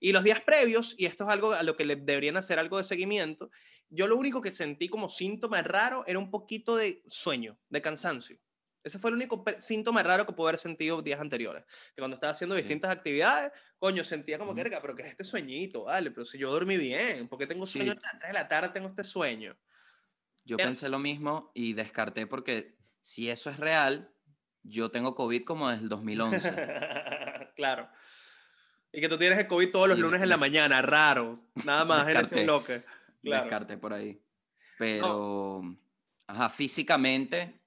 Y los días previos, y esto es algo a lo que le deberían hacer algo de seguimiento, yo lo único que sentí como síntoma raro era un poquito de sueño, de cansancio. Ese fue el único síntoma raro que pude haber sentido días anteriores. Que cuando estaba haciendo Sí. distintas actividades, coño, sentía como que, Ujú. "Verga, pero que es este sueñito, vale, pero si yo dormí bien, ¿por qué tengo Sí. sueño a las 3 de la tarde, tengo este sueño? Yo Pero- pensé lo mismo y descarté porque si eso es real, yo tengo COVID como desde el 2011. claro. Y que tú tienes el COVID todos los Y lunes en la mañana, raro. Nada más en ese Descarté. bloque. Claro. Descarté por ahí. Pero, ajá, físicamente, ¿cuán-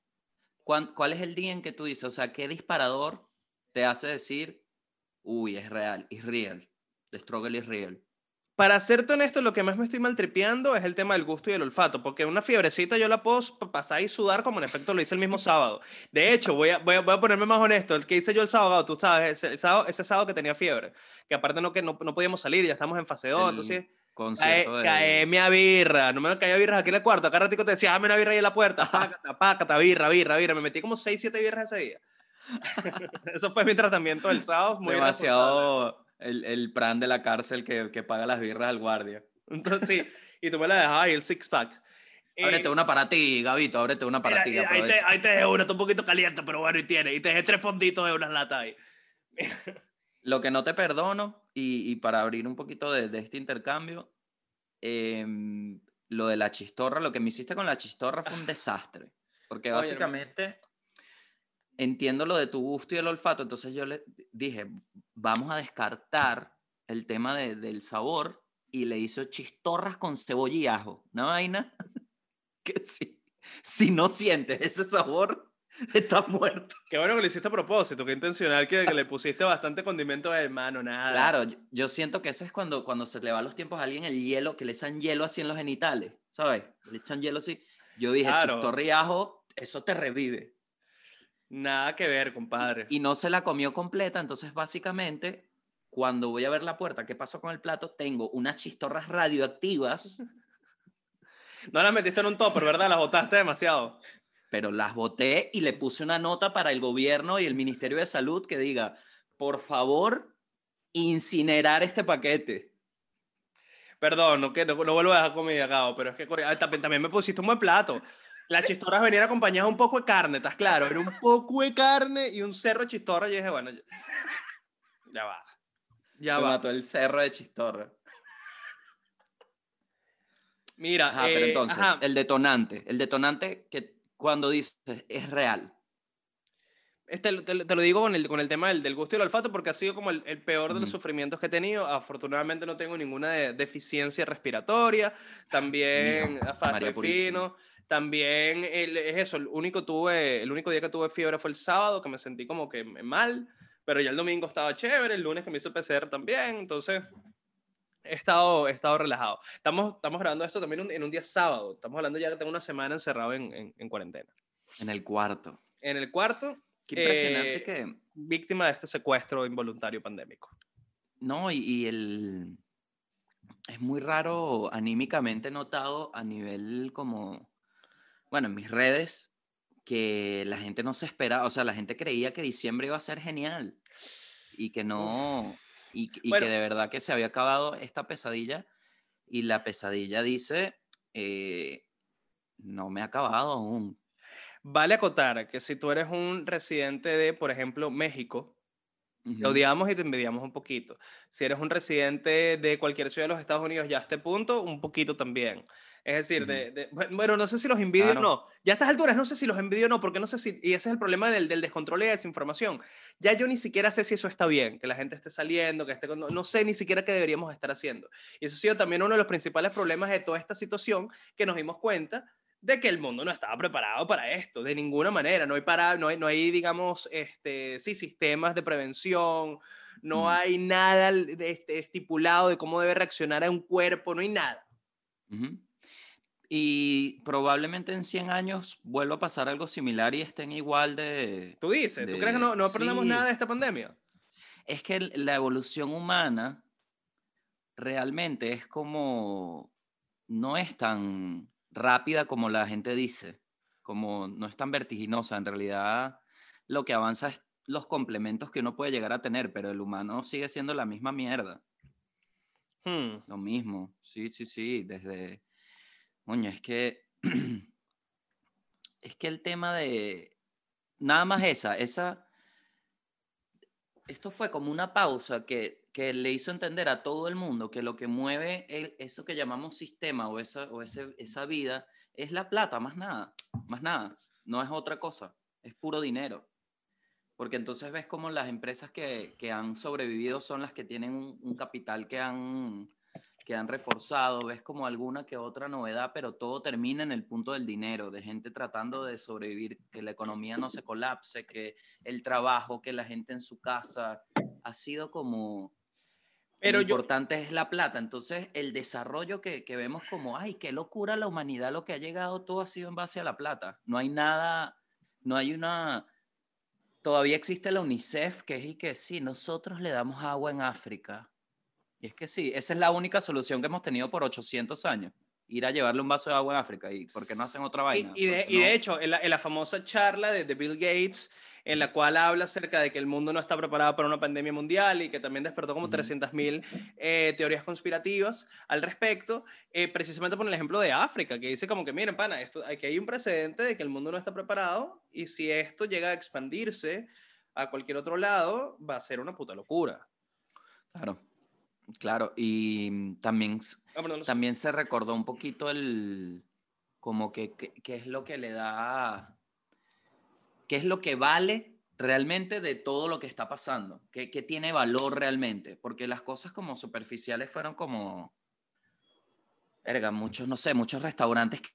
¿cuál es el día en que tú dices, o sea, qué disparador te hace decir, uy, es real, es real, the struggle is real? Para serte honesto, lo que más me estoy maltripeando es el tema del gusto y el olfato, porque una fiebrecita yo la puedo pasar y sudar como en efecto lo hice el mismo sábado. De hecho, voy a, voy a, voy a ponerme más honesto, el que hice yo el sábado, tú sabes, ese, el sábado, ese sábado que tenía fiebre, que aparte no, que no, no podíamos salir, ya estamos en fase 2, El entonces... Concierto Cae, de... a birra, no me caía birras aquí en el cuarto. Acá ratico te decía, dame una birra ahí en la puerta, pácata, pácata, birra, birra, birra. Me metí como 6, 7 birras ese día. Eso fue mi tratamiento del sábado. Muy. Demasiado el, el pran de la cárcel que, que paga las birras al guardia. Entonces, sí, y tú me la dejabas ahí, el six pack. Eh, Ábrete una para ti, Gabito, ábrete una para ti. ahí, te, ahí te dejé una, está un poquito caliente, pero bueno, y tiene. Y te dejé tres fonditos de unas latas ahí. Lo que no te perdono, y, y para abrir un poquito de, de este intercambio, em, lo de la chistorra, lo que me hiciste con la chistorra fue un desastre. Porque Oye, básicamente entiendo lo de tu gusto y el olfato, entonces yo le dije, vamos a descartar el tema de- del sabor y le hizo chistorras con cebolla y ajo. Una vaina que si, si no sientes ese sabor, estás muerto. Qué bueno que lo hiciste a propósito, qué intencional que, que le pusiste bastante condimento de mano, nada. Claro, yo, yo siento que ese es cuando, cuando se le va los tiempos a alguien el hielo, que le echan hielo así en los genitales, ¿sabes? Le echan hielo así. Yo dije, Claro. chistorra y ajo, eso te revive. Nada que ver, compadre. y no se la comió completa, entonces básicamente cuando voy a ver la puerta, ¿qué pasó con el plato? Tengo unas chistorras radioactivas, No las metiste en un topper, ¿verdad? Las botaste demasiado. Pero las boté y le puse una nota para el gobierno y el Ministerio de Salud que diga, por favor, incinerar este paquete. Perdón, no, que, no, no vuelvo a dejar comida, Gabo, pero es que ah, también, también me pusiste un buen plato. Las chistorras venían acompañadas un poco de carne, ¿estás claro? Era un poco de carne y un cerro de chistorra. Y dije, bueno, ya, ya va. Ya Me va. mató el cerro de chistorra. Mira, Ajá, pero eh, entonces, ajá, el detonante, el detonante que cuando dices es real. este, te, lo- te lo digo con el, con el tema del, del gusto y el olfato porque ha sido como el, el peor de los sufrimientos que he tenido. Afortunadamente no tengo ninguna de- deficiencia respiratoria. También de Purísima. fino. También el- es eso, el único, tuve, el único día que tuve fiebre fue el sábado, que me sentí como que mal, pero ya el domingo estaba chévere, el lunes que me hizo PCR también, entonces he estado, he estado relajado. Estamos, estamos grabando esto también un- en un día sábado, estamos hablando ya que tengo una semana encerrado en, en- en cuarentena. En el cuarto. En el cuarto, Qué impresionante Eh, que... víctima de este secuestro involuntario pandémico. No, y, y el... Es muy raro anímicamente notado a nivel como... Bueno, en mis redes, que la gente no se esperaba, o sea, la gente creía que diciembre iba a ser genial y que no... Y, que- y Bueno. que de verdad que se había acabado esta pesadilla y la pesadilla dice, eh, no me ha acabado aún. Vale acotar que si tú eres un residente de, por ejemplo, México, te Ujú. odiamos y te envidiamos un poquito. Si eres un residente de cualquier ciudad de los Estados Unidos, ya a este punto, un poquito también. Es decir, de, de- bu- bueno, no sé si los envidio Claro. o no. Ya a estas alturas no sé si los envidio o no, porque no sé si, y ese es el problema del, del descontrol y la desinformación. Ya yo ni siquiera sé si eso está bien, que la gente esté saliendo, que esté, con- no, no sé ni siquiera qué deberíamos estar haciendo. Y eso ha sido también uno de los principales problemas de toda esta situación, que nos dimos cuenta de que el mundo no estaba preparado para esto, de ninguna manera. No hay, para, no hay, no hay digamos, este, sí, sistemas de prevención, no hay nada este, estipulado de cómo debe reaccionar a un cuerpo, no hay nada. Ujú. Y probablemente en 100 años vuelva a pasar algo similar y estén igual de... Tú dices, ¿tú de- crees que no, no aprendemos sí. nada de esta pandemia? Es que la evolución humana realmente es como... No es tan rápida como la gente dice, como no es tan vertiginosa. En realidad lo que avanza es los complementos que uno puede llegar a tener, pero el humano sigue siendo la misma mierda. Hmm. Lo mismo, sí, sí, sí, desde... Coño, es que... es que el tema de... Nada más esa, esa... Esto fue como una pausa que, que le hizo entender a todo el mundo que lo que mueve eso que llamamos sistema o, esa, o ese- esa vida es la plata, más nada, más nada, no es otra cosa, es puro dinero. Porque entonces ves como las empresas que, que han sobrevivido son las que tienen un capital que han, que han reforzado, ves como alguna que otra novedad, pero todo termina en el punto del dinero, de gente tratando de sobrevivir, que la economía no se colapse, que el trabajo, que la gente en su casa, ha sido como... Pero lo yo- importante es la plata, entonces el desarrollo que, que vemos como, ay, qué locura la humanidad, lo que ha llegado, todo ha sido en base a la plata. No hay nada, no hay una... Todavía existe la UNICEF, que es y que sí, nosotros le damos agua en África. Y es que sí, esa es la única solución que hemos tenido por 800 años. Ir a llevarle un vaso de agua en África. ¿Y por qué no hacen otra vaina? y de, y de hecho, en la, en la famosa charla de, de Bill Gates, en la cual habla acerca de que el mundo no está preparado para una pandemia mundial y que también despertó como Ujú. 300.000 eh, teorías conspirativas al respecto, eh, precisamente por el ejemplo de África, que dice como que, miren, pana, esto, aquí hay un precedente de que el mundo no está preparado y si esto llega a expandirse a cualquier otro lado, va a ser una puta locura. Claro, claro. Y mm, también, Ah, también se recordó un poquito el como que, que- qué es lo que le da, qué es lo que vale realmente de todo lo que está pasando, qué, qué tiene valor realmente, porque las cosas como superficiales fueron como, verga, muchos, no sé, muchos restaurantes que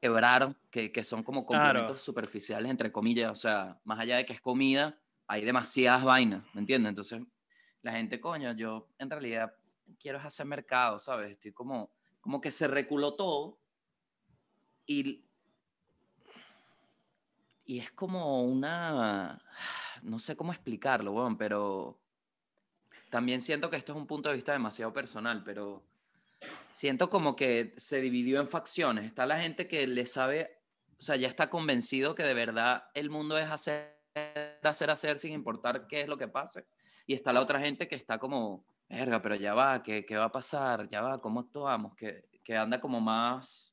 quebraron, que, que son como Claro. complementos superficiales, entre comillas, o sea, más allá de que es comida, hay demasiadas vainas, ¿me entiendes? Entonces, la gente, coño, yo en realidad quiero hacer mercado, ¿sabes? Estoy como, como que se reculó todo y, y es como una, no sé cómo explicarlo, weón, pero también siento que esto es un punto de vista demasiado personal, pero siento como que se dividió en facciones. Está la gente que le sabe, o sea, ya está convencido que de verdad el mundo es hacer, hacer, hacer sin importar qué es lo que pase. Y está la otra gente que está como, verga, pero ya va, ¿qué, qué va a pasar? Ya va, ¿cómo actuamos? Que, que anda como más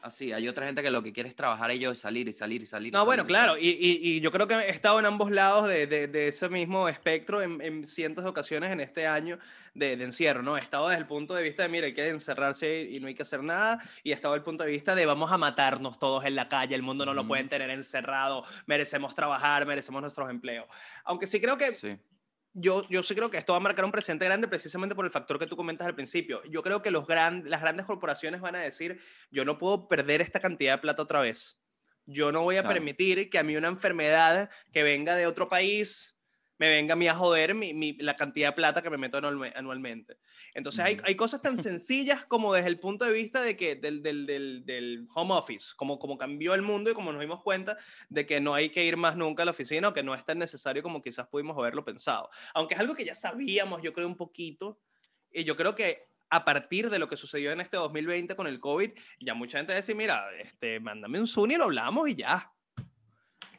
así. Hay otra gente que lo que quiere es trabajar ellos, salir y salir y salir. No, bueno, salir claro, y, y- y yo creo que he estado en ambos lados de, de- de ese mismo espectro en, en cientos de ocasiones en este año de, de encierro, ¿no? He estado desde el punto de vista de, mira, hay que encerrarse y no hay que hacer nada, y he estado desde el punto de vista de vamos a matarnos todos en la calle, el mundo no lo pueden tener encerrado, merecemos trabajar, merecemos nuestros empleos. Aunque sí creo que Sí. Yo, yo sí creo que esto va a marcar un presente grande precisamente por el factor que tú comentas al principio. Yo creo que los gran, las grandes corporaciones van a decir, yo no puedo perder esta cantidad de plata otra vez. Yo no voy a Claro. permitir que a mí una enfermedad que venga de otro país me venga a mí a joder mi, mi- la cantidad de plata que me meto anualme- anualmente. Entonces hay, hay cosas tan sencillas como desde el punto de vista de que del, del, del, del home office, como, como cambió el mundo y como nos dimos cuenta de que no hay que ir más nunca a la oficina o que no es tan necesario como quizás pudimos haberlo pensado. Aunque es algo que ya sabíamos, yo creo un poquito, y yo creo que a partir de lo que sucedió en este 2020 con el COVID, ya mucha gente dice, mira, este, mándame un Zoom y lo hablamos y ya.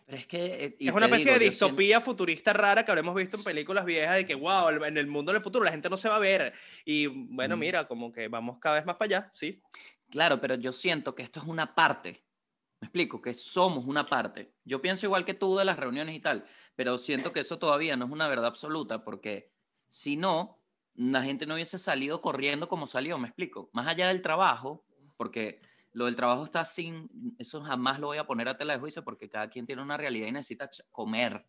Pero es que... eh, y es una especie digo, de distopía futurista rara que habremos visto en películas viejas de que, wow, en el mundo del futuro la gente no se va a ver. Y bueno, Mm. mira, como que vamos cada vez más para allá, sí. Claro, pero yo siento que esto es una parte. Me explico, que somos una parte. Yo pienso igual que tú de las reuniones y tal, pero siento que eso todavía no es una verdad absoluta porque si no, la gente no hubiese salido corriendo como salió, me explico. Más allá del trabajo, porque lo del trabajo está sin, eso jamás lo voy a poner a tela de juicio porque cada quien tiene una realidad y necesita comer.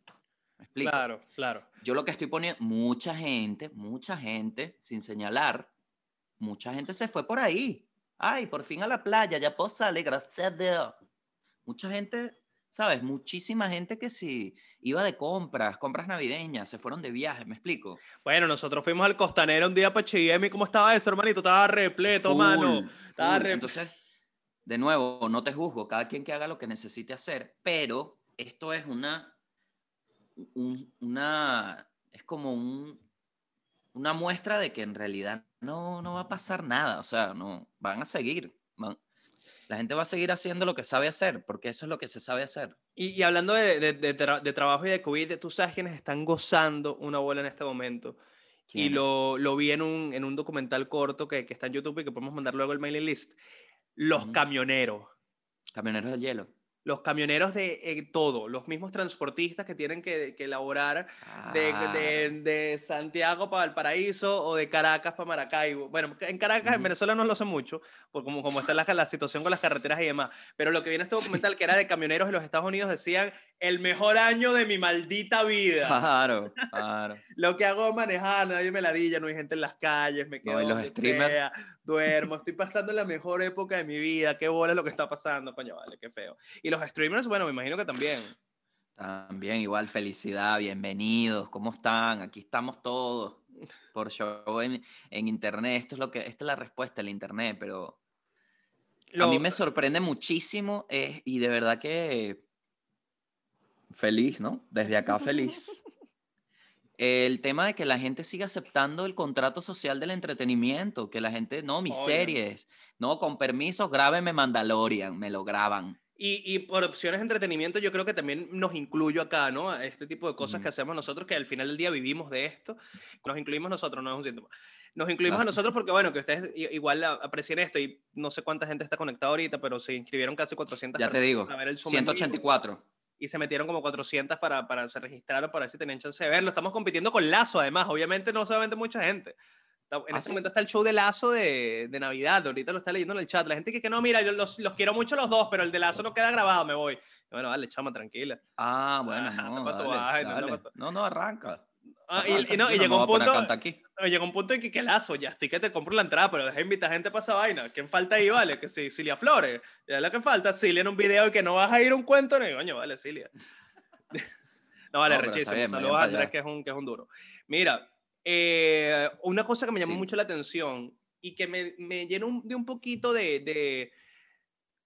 ¿Me explico? Claro, claro. Yo lo que estoy poniendo, mucha gente, mucha gente, sin señalar, mucha gente se fue por ahí. Ay, por fin a la playa, ya puedo salir, gracias a Dios. Mucha gente, ¿sabes? Muchísima gente que sí iba de compras, compras navideñas, se fueron de viaje, ¿me explico? Bueno, nosotros fuimos al Costanero un día para y ¿cómo estaba eso, hermanito? Estaba repleto, mano. Full, Estaba full. re- Entonces, de nuevo, no te juzgo, cada quien que haga lo que necesite hacer, pero esto es una, un- una, es como un, una muestra de que en realidad no, no va a pasar nada, o sea, no, van a seguir, van- la gente va a seguir haciendo lo que sabe hacer, porque eso es lo que se sabe hacer. Y, y hablando de, de- de tra- de trabajo y de COVID, tú sabes quiénes están gozando una bola en este momento. Y lo, lo vi en un, en un documental corto que, que está en YouTube y que podemos mandar luego el mailing list. Los Ujú. camioneros. Camioneros del hielo. Los camioneros de eh, todo, los mismos transportistas que tienen que, que elaborar de, Ah, de, de Santiago para Valparaíso o de Caracas para Maracaibo. Bueno, en Caracas, en Ujú. Venezuela no lo sé mucho, por como, como está la, la situación con las carreteras y demás. Pero lo que viene este documental, que era de camioneros en los Estados Unidos, decían, el mejor año de mi maldita vida. Claro, claro. Lo que hago es manejar, nadie me ladilla, no hay gente en las calles, me quedo y los streamers. sea, duermo, estoy pasando la mejor época de mi vida, qué bola es lo que está pasando, coño, vale, qué feo. Y los streamers, bueno, me imagino que también. También igual, felicidad, bienvenidos, ¿cómo están? Aquí estamos todos por show en, en internet. Esto es lo que, esta es la respuesta del internet, pero a mí me sorprende muchísimo eh, y de verdad que feliz, ¿no? Desde acá feliz. El tema de que la gente siga aceptando el contrato social del entretenimiento, que la gente, no, mis Oye. series, no, con permisos, grábeme Mandalorian, me lo graban. Y, y por opciones de entretenimiento, yo creo que también nos incluyo acá, ¿no? A este tipo de cosas que hacemos nosotros, que al final del día vivimos de esto. Nos incluimos nosotros, no es un síntoma. Nos incluimos a nosotros porque, bueno, que ustedes igual a- aprecien esto y no sé cuánta gente está conectada ahorita, pero se inscribieron casi 400 Ya te digo, para ver el Zoom en vivo. 184. Y se metieron como 400 para, para se registraron para ver si tenían chance de verlo. Estamos compitiendo con Lazo, además. Obviamente no solamente mucha gente. En ¿Ah, sí? momento está el show de Lazo de, de Navidad. Ahorita lo está leyendo en el chat. La gente que, que no, mira, yo los, los quiero mucho los dos, pero el de Lazo no queda grabado, me voy. Y bueno, dale, chama, tranquila. Ah, bueno, Ajá, no, tu dale, dale. No, no, arranca. Ah, y, y no, y llegó me un punto. aquí. No, Llegó un punto en que, que lazo, ya estoy que te compro la entrada, pero deja de invitar gente para esa vaina. ¿Quién falta ahí, vale? Que sí, Cilia Flores. Ya es la que falta. Cilia en un video y que no vas a ir a un cuento. No, coño, vale, Cilia. no, vale, No, rechísimo. Saludos a Andrés, que es un, que es un duro. Mira, eh, una cosa que me llamó Sí. mucho la atención y que me, me llenó un- de un poquito de, de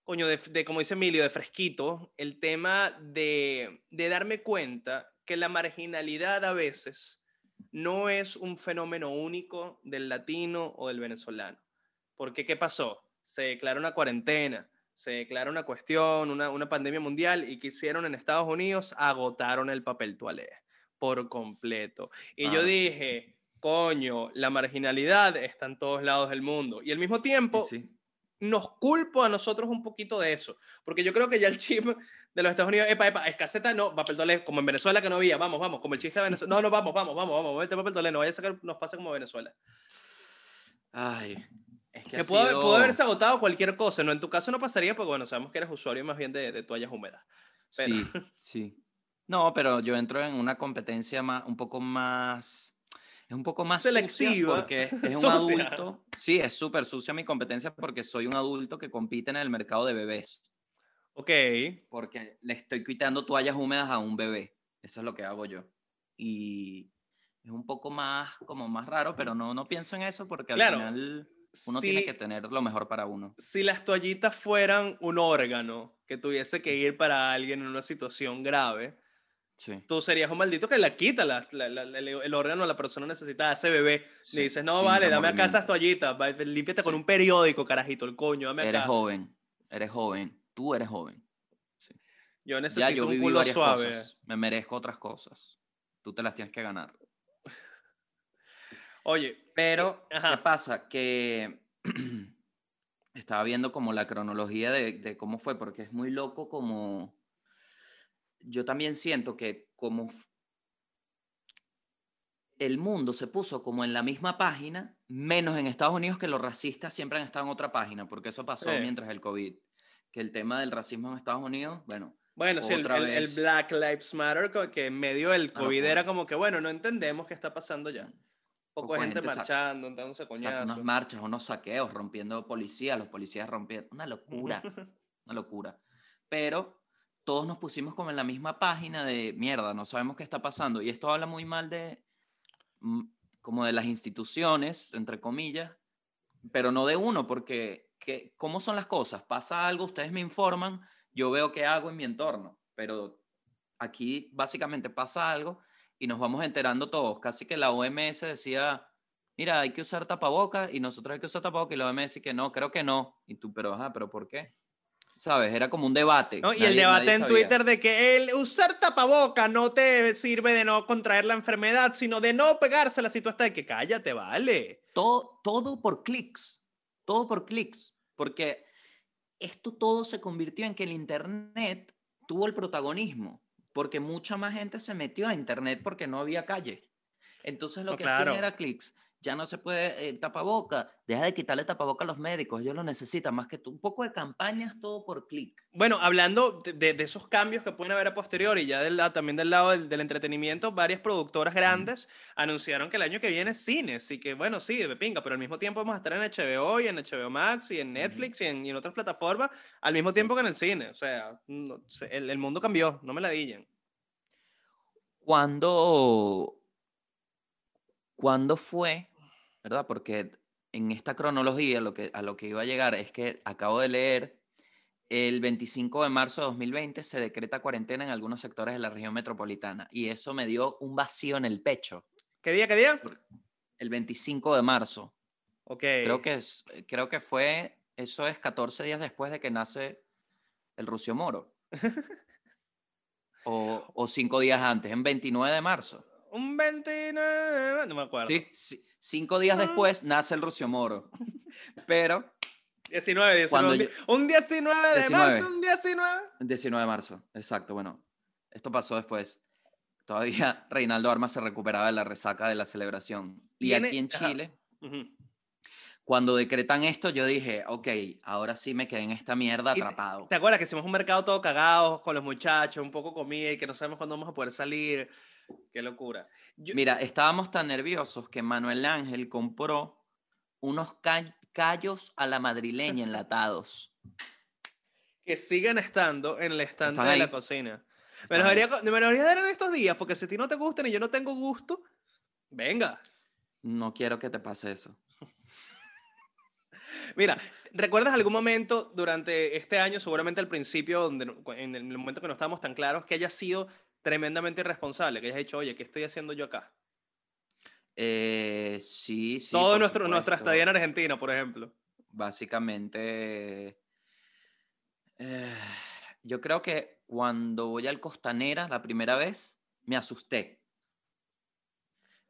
coño, de, de, como dice Emilio, de fresquito, el tema de, de darme cuenta que la marginalidad a veces no es un fenómeno único del latino o del venezolano. Porque, ¿qué pasó? Se declara una cuarentena, se declara una cuestión, una, una pandemia mundial, y que hicieron en Estados Unidos? Agotaron el papel toalé por completo. Y yo Claro. dije, coño, la marginalidad está en todos lados del mundo. Y al mismo tiempo, sí. nos culpo a nosotros un poquito de eso. Porque yo creo que ya el chip de los Estados Unidos, epa, epa, escaseta, no, papel toalé, como en Venezuela que no había, vamos, vamos, como el chiste de Venezuela. No, no, vamos, vamos, vamos, vamos, vete papel toalé, no vaya a sacar, nos pasa como Venezuela. Ay, es que, Que pudo, haber- sido- agotado cualquier cosa, ¿no? En tu caso no pasaría porque, bueno, sabemos que eres usuario más bien de, de toallas húmedas. pero- Sí, sí. No, pero yo entro en una competencia más, un poco más, es un poco más Selectiva, porque es un sucia. adulto. Sí, es súper sucia mi competencia porque soy un adulto que compite en el mercado de bebés. Ok. Porque le estoy quitando toallas húmedas a un bebé. Eso es lo que hago yo. Y es un poco más, como más raro, pero no, no pienso en eso porque al Claro, final uno si, tiene que tener lo mejor para uno. si las toallitas fueran un órgano que tuviese que ir para alguien en una situación grave, Sí. tú serías un maldito que la quita la- la- la- el, órgano la persona necesita ese bebé. Sí, Le dices, no, vale, dame acá esas toallitas, límpiate con Sí. un periódico, carajito, el coño, dame Eres acá. joven, eres joven, tú eres joven. Yo Ya necesito yo un viví culo varias suave. cosas, me merezco otras cosas. Tú te las tienes que ganar. Oye, Pero, ajá. ¿qué pasa? Que estaba viendo como la cronología de, de cómo fue, porque es muy loco como... Yo también siento que como el mundo se puso como en la misma página, menos en Estados Unidos, que los racistas siempre han estado en otra página, porque eso pasó Sí. mientras el COVID. Que el tema del racismo en Estados Unidos, bueno, bueno, sí, el, el- el. Black Lives Matter, que en medio del COVID era como que, bueno, no entendemos qué está pasando ya. Poco poco de gente, gente marchando, dándose coñazos. unas marchas, unos saqueos, rompiendo policías, los policías rompiendo, una locura. una locura. Pero todos nos pusimos como en la misma página de mierda, no sabemos qué está pasando. Y esto habla muy mal de, mm, como de las instituciones, entre comillas, pero no de uno, porque ¿qué, ¿cómo son las cosas? Pasa algo, ustedes me informan, yo veo qué hago en mi entorno, pero aquí básicamente pasa algo y nos vamos enterando todos. Casi que la OMS decía, mira, hay que usar tapabocas y nosotros hay que usar tapabocas y la OMS que no, creo que no. Y tú, pero ajá, pero ¿por qué? ¿Sabes? Era como un debate. ¿no? Y el nadie- debate nadie en sabía. Twitter de que el usar tapaboca no te sirve de no contraer la enfermedad, sino de no pegársela si tú estás de que cállate, vale. Todo, todo por clics. Todo por clics. Porque esto todo se convirtió en que el Internet tuvo el protagonismo. Porque mucha más gente se metió a Internet porque no había calle. Entonces lo No, que claro. hacían era clics. Ya no se puede eh, tapaboca. Deja de quitarle tapaboca a los médicos. Ellos lo necesitan más que tú. Un poco de campañas, todo por clic. Bueno, hablando de, de- esos cambios que pueden haber a posteriori, ya del, también del lado del, del entretenimiento, varias productoras grandes anunciaron que el año que viene es cines. Y que, bueno, sí, de pinga, pero al mismo tiempo vamos a estar en HBO y en HBO Max y en Netflix y, en, y en otras plataformas al mismo tiempo que en el cine. O sea, no- el, el mundo cambió, no me la dillen. ¿Cuándo, ¿Cuándo fue? ¿Verdad? Porque en esta cronología lo que, a lo que iba a llegar es que acabo de leer, el 25 de marzo de 2020 se decreta cuarentena en algunos sectores de la región metropolitana y eso me dio un vacío en el pecho. ¿Qué día, qué día? El 25 de marzo. Ok. Creo que, es, creo que fue, eso es 14 días después de que nace el Rucio Moro. o, o cinco días antes, en 29 de marzo. Un 29, no me acuerdo. Sí, sí, cinco días Ah. después nace el Rucio Moro. Pero, 19, 19. Cuando un, di- yo- un 19 de 19. marzo, un 19. 19 de marzo, exacto, bueno, esto pasó después. Todavía Reinaldo Armas se recuperaba de la resaca de la celebración. Y Tiene- aquí en. Chile, Ujú. Cuando decretan esto, yo dije, ok, ahora sí me quedé en esta mierda atrapado. ¿Te acuerdas que hicimos un mercado todo cagados con los muchachos, un poco comida y que no sabemos cuándo vamos a poder salir? Qué locura. Yo- Mira, estábamos tan nerviosos que Manuel Ángel compró unos ca- callos a la madrileña enlatados. que sigan estando en el estante de la cocina. Me los, haría, co- me los haría dar en estos días, porque si a ti no te gustan y yo no tengo gusto, venga. No quiero que te pase eso. Mira, ¿recuerdas algún momento durante este año, seguramente al principio, donde, en el momento que no estábamos tan claros, que hayas sido tremendamente irresponsable, que hayas dicho, oye, ¿qué estoy haciendo yo acá? Eh, sí, sí. Todo nuestro, nuestra estadía en Argentina, por ejemplo. Básicamente, eh, yo creo que cuando voy al Costanera la primera vez, me asusté.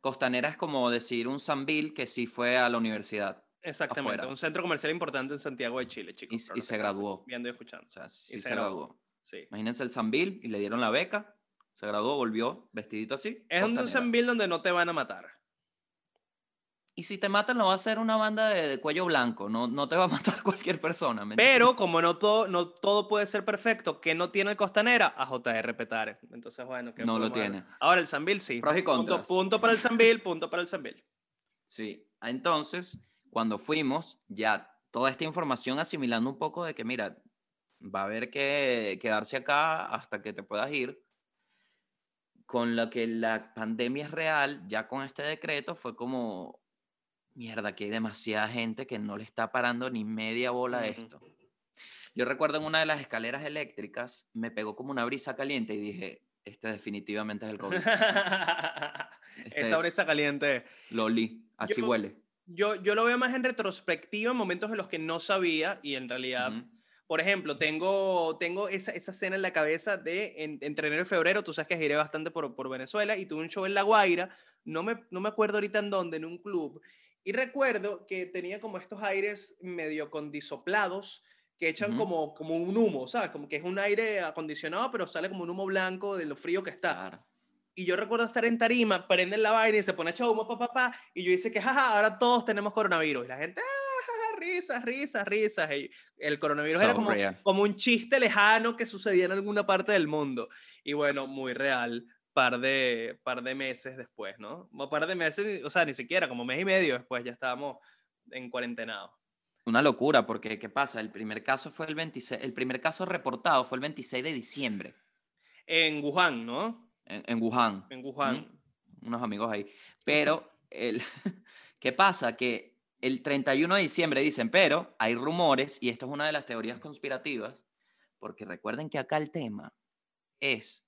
Costanera es como decir un Sambil que sí fue a la universidad Exactamente, Afuera. un centro comercial importante en Santiago de Chile, chicos. y se graduó. Viendo y escuchando. O sea, sí se se, graduó. graduó. Sí. Imagínense el Sambil y le dieron la beca, se graduó, volvió vestidito así. Es un. Sanville donde no te van a matar. Y si te matan, lo va a hacer una banda de, de cuello blanco. No, no te va a matar cualquier persona. ¿me? Pero como no todo, no todo puede ser perfecto, que no tiene el Costanera? A JR Petare. Entonces, bueno, ¿qué No lo tiene. Ahora el Sanville sí. Pros y Punto, punto para el Sanville, punto para el Sanville. Sí, entonces, cuando fuimos, ya toda esta información asimilando un poco de que, mira, va a haber que quedarse acá hasta que te puedas ir, con lo que la pandemia es real, ya con este decreto fue como, mierda, que hay demasiada gente que no le está parando ni media bola a esto. Yo recuerdo en una de las escaleras eléctricas, me pegó como una brisa caliente y dije, este definitivamente es el COVID. Este Esta es. brisa caliente. Lo olí, así Yo- huele. Yo, yo lo veo más en retrospectiva, en momentos en los que no sabía y en realidad Ujú. Por ejemplo, tengo, tengo esa, esa escena en la cabeza de en- entre enero y febrero, tú sabes que giré bastante por, por Venezuela y tuve un show en La Guaira, no me, no me acuerdo ahorita en dónde, en un club, y recuerdo que tenía como estos aires medio condisoplados que echan Ujú. como, como un humo, ¿sabes? Como que es un aire acondicionado, pero sale como un humo blanco de lo frío que está. Claro. Y yo recuerdo estar en tarima, prenden la vaina y se pone a echar humo, pa, pa, pa, y yo dice que, jaja, ahora todos tenemos coronavirus. Y la gente, ah, risas, risas, risas. Y el coronavirus era So como, real. como un chiste lejano que sucedía en alguna parte del mundo. Y bueno, muy real, par de, par de meses después, ¿no? Un par de meses, o sea, ni siquiera, como mes y medio después ya estábamos en cuarentenados. Una locura, porque ¿qué pasa? El primer caso fue el 26, el primer caso reportado fue el 26 de diciembre En Wuhan, ¿no? en, en Wuhan. En Wuhan. Unos amigos ahí. Pero, el, ¿qué pasa? Que el 31 de diciembre dicen, pero hay rumores, y esto es una de las teorías conspirativas, porque recuerden que acá el tema es,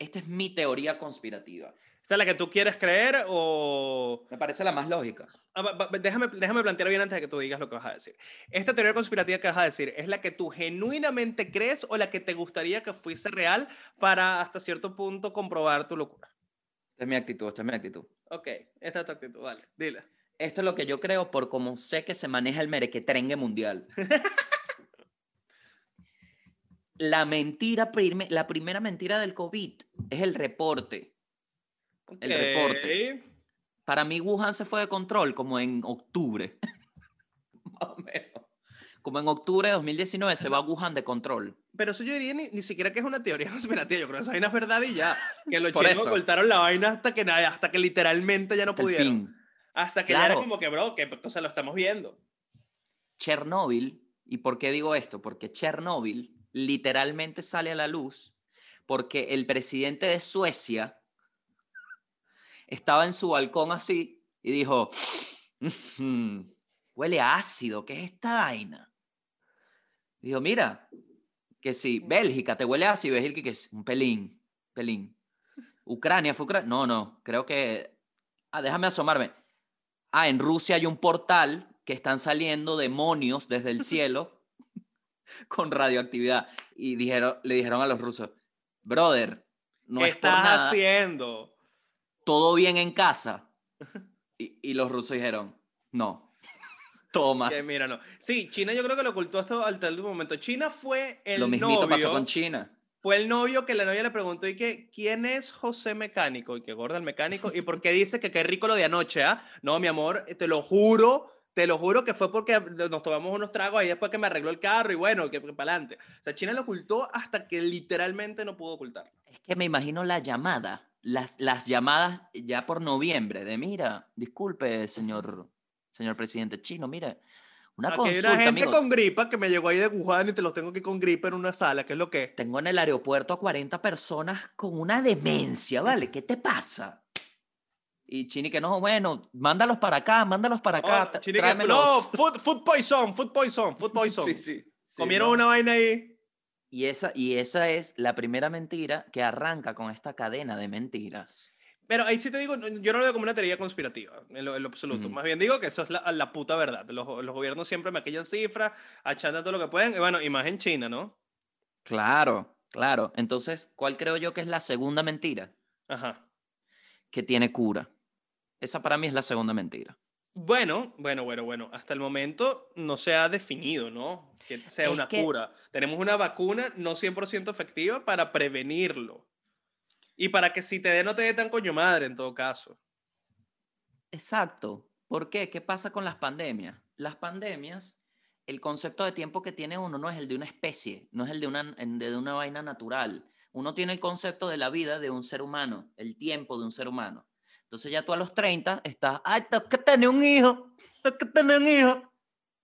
esta es mi teoría conspirativa. ¿Esta es la que tú quieres creer o...? Me parece la más lógica. Ah, déjame, déjame plantear bien antes de que tú digas lo que vas a decir. Esta teoría conspirativa que vas a decir, ¿es la que tú genuinamente crees o la que te gustaría que fuese real para hasta cierto punto comprobar tu locura? Esta es mi actitud, esta es mi actitud. Ok, esta es tu actitud, vale, dile. Esto es lo que yo creo por cómo sé que se maneja el merequetrengue mundial. la mentira, prime- la primera mentira del COVID es el reporte. El reporte. Para mí Wuhan se fue de control como en octubre. Más o menos. Como en octubre de 2019 se va Wuhan de control. Pero eso yo diría ni, ni siquiera que es una teoría conspirativa, yo creo que esa vaina es verdad y ya. Que los Por chinos eso. ocultaron la vaina hasta que, hasta que literalmente ya no Hasta pudieron. Hasta que ya era Claro. como que, bro, que o sea, lo estamos viendo. Chernobyl, ¿y por qué digo esto? Porque Chernobyl literalmente sale a la luz porque el presidente de Suecia estaba en su balcón así y dijo, "Mm, huele a ácido, ¿qué es esta vaina? Dijo, mira, que si Bélgica te huele a ácido, Bélgica que es un pelín, pelín. Ucrania fue Ucrania. No, no, creo que... Ah, déjame asomarme. Ah, en Rusia hay un portal que están saliendo demonios desde el cielo con radioactividad. Y dijeron, le dijeron a los rusos, brother, no ¿Qué es por estás nada, haciendo? todo bien en casa. Y, y los rusos dijeron, no, toma. Que mira, no. Sí, China yo creo que lo ocultó hasta, hasta el último momento. China fue el Lo mismito novio. pasó con China. Fue el novio que la novia le preguntó y que, ¿quién es José Mecánico? Y que gorda el mecánico. ¿Y por qué dice que qué rico lo de anoche, ah? No, mi amor, te lo juro, te lo juro que fue porque nos tomamos unos tragos ahí después que me arregló el carro y bueno, que, para adelante. O sea, China lo ocultó hasta que literalmente no pudo ocultarlo. Es que me imagino la llamada, las, las llamadas ya por noviembre de, mira, disculpe, señor, señor presidente chino, mira, una Aquí hay consulta, una gente con gripa que me llegó ahí de Wuhan y te los tengo aquí con gripa en una sala, ¿qué es lo que? es? Tengo en el aeropuerto a 40 personas con una demencia, ¿vale? ¿Qué te pasa? Y Chini que no, bueno, mándalos para acá, mándalos para acá. Oh, Chini que- no, food, food poison, food poison, food poison. Sí, sí. sí, Comieron no. una vaina ahí. Y esa, y esa es la primera mentira que arranca con esta cadena de mentiras. Pero ahí sí te digo, yo no lo veo como una teoría conspirativa, en lo, en lo absoluto. Ujú. Más bien digo que eso es la, la puta verdad. Los, los gobiernos siempre maquillan cifras, achantan todo lo que pueden. Y bueno, y más en China, ¿no? Claro, claro. Entonces, ¿cuál creo yo que es la segunda mentira? Ajá. Que tiene cura. Esa para mí es la segunda mentira. Bueno, bueno, bueno, bueno. Hasta el momento no se ha definido, ¿no? Que sea Es una que- cura. Tenemos una vacuna no 100% efectiva para prevenirlo. Y para que si te dé, no te dé tan coño madre en todo caso. Exacto. ¿Por qué? ¿Qué pasa con las pandemias? Las pandemias, el concepto de tiempo que tiene uno no es el de una especie, no es el de una, de una vaina natural. Uno tiene el concepto de la vida de un ser humano, el tiempo de un ser humano. Entonces ya tú a los 30 estás, ay, tengo que tener un hijo, tengo que tener un hijo.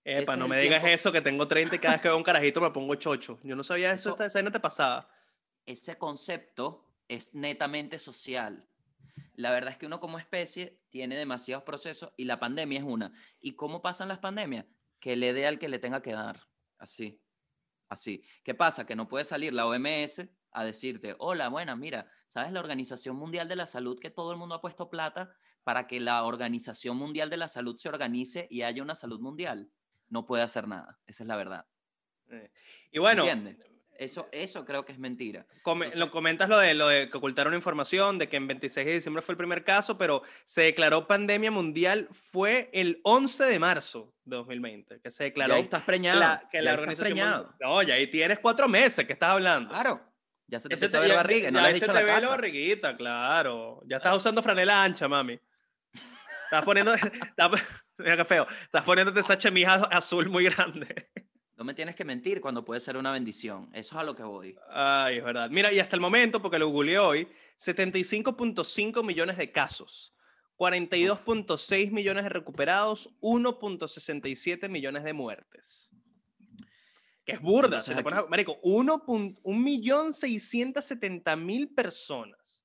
Epa, no me digas tiempo. eso, que tengo 30 y cada vez que veo un carajito me pongo chocho. Yo no sabía eso, Eso- esta esa vaina te pasaba. ese concepto es netamente social. La verdad es que uno como especie tiene demasiados procesos y la pandemia es una. ¿Y cómo pasan las pandemias? Que le dé al que le tenga que dar. Así. Así. ¿Qué pasa? Que no puede salir la OMS a decirte, hola, buena, mira, ¿sabes la Organización Mundial de la Salud que todo el mundo ha puesto plata para que la Organización Mundial de la Salud se organice y haya una salud mundial? No puede hacer nada. Esa es la verdad. Eh, Y bueno, ¿Entiendes? Eso, eso creo que es mentira. Entonces- lo comentas lo de, lo de que ocultaron información, de que en 26 de diciembre fue el primer caso, pero se declaró pandemia mundial, fue el 11 de marzo de 2020, que se declaró ya ahí estás preñado. la, que ya la organización preñado. No, ya ahí tienes cuatro meses, ¿qué estás hablando? Claro. Ya se te Ese empieza a te- ver ya- barriga, y no ya le has ahí se dicho en te la ve la barriguita, claro. Ya estás usando franela ancha, mami. Estás poniendo... estás- mira qué feo. Estás poniéndote esa chemise azul muy grande. No me tienes que mentir cuando puede ser una bendición. Eso es a lo que voy. Ay, es verdad. Mira, y hasta el momento, porque lo googleé hoy, 75.5 millones de casos, 42.6 millones de recuperados, 1.67 millones de muertes. Que es burda. Pones a- marico, 1.670.000 personas.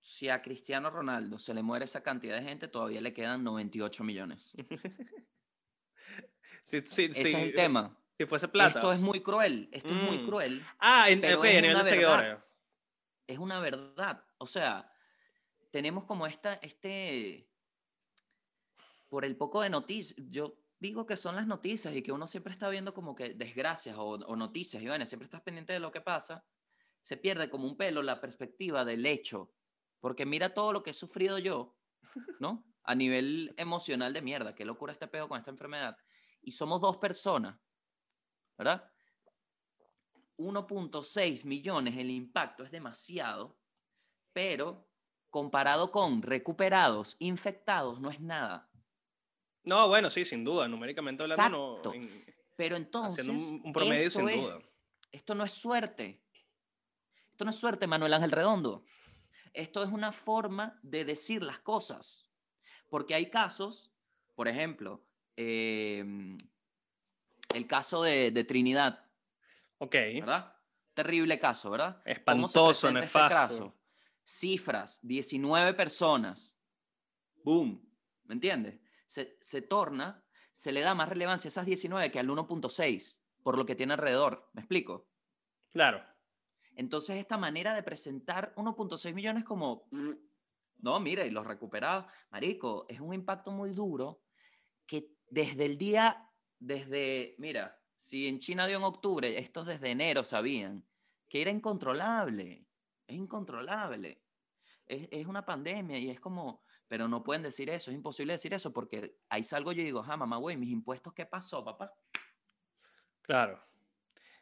Si a Cristiano Ronaldo se le muere esa cantidad de gente, todavía le quedan 98 millones. Si, si- Ese si- es el tema. Si fuese plata. Esto es muy cruel. Esto es muy Mm. cruel. ah, en, pero ok, es a nivel una de verdad. seguidores. Es una verdad. O sea, tenemos como esta, este, por el poco de noticias, yo digo que son las noticias y que uno siempre está viendo como que desgracias o, o noticias y bueno, siempre estás pendiente de lo que pasa, se pierde como un pelo la perspectiva del hecho. Porque mira todo lo que he sufrido yo, ¿no? A nivel emocional de mierda, qué locura este peo con esta enfermedad. Y somos dos personas, ¿verdad? 1.6 millones, el impacto es demasiado, pero comparado con recuperados, infectados, no es nada. No, bueno, sí, sin duda. Numéricamente hablando, Exacto. no, en- Pero entonces, un, un promedio, esto sin es- duda. Esto no es suerte. Esto no es suerte, Manuel Ángel Redondo. Esto es una forma de decir las cosas. Porque hay casos, por ejemplo, em, el caso de, de Trinidad, Ok. ¿verdad? Terrible caso, ¿verdad? ¿Cómo se Espantoso, este nefasto. Cifras, 19 personas. Boom. ¿Me entiendes? Se, se torna, se le da más relevancia a esas 19 que al 1.6, por lo que tiene alrededor. ¿Me explico? Claro. Entonces, esta manera de presentar 1.6 millones como, no, mira, y los recuperados, marico, es un impacto muy duro que desde el día, desde, mira, si en China dio en octubre, estos desde enero sabían que era incontrolable, es incontrolable. Es, es una pandemia y es como, pero no pueden decir eso, es imposible decir eso porque ahí salgo yo y digo, ah, mamá, güey, mis impuestos, ¿qué pasó, papá? Claro.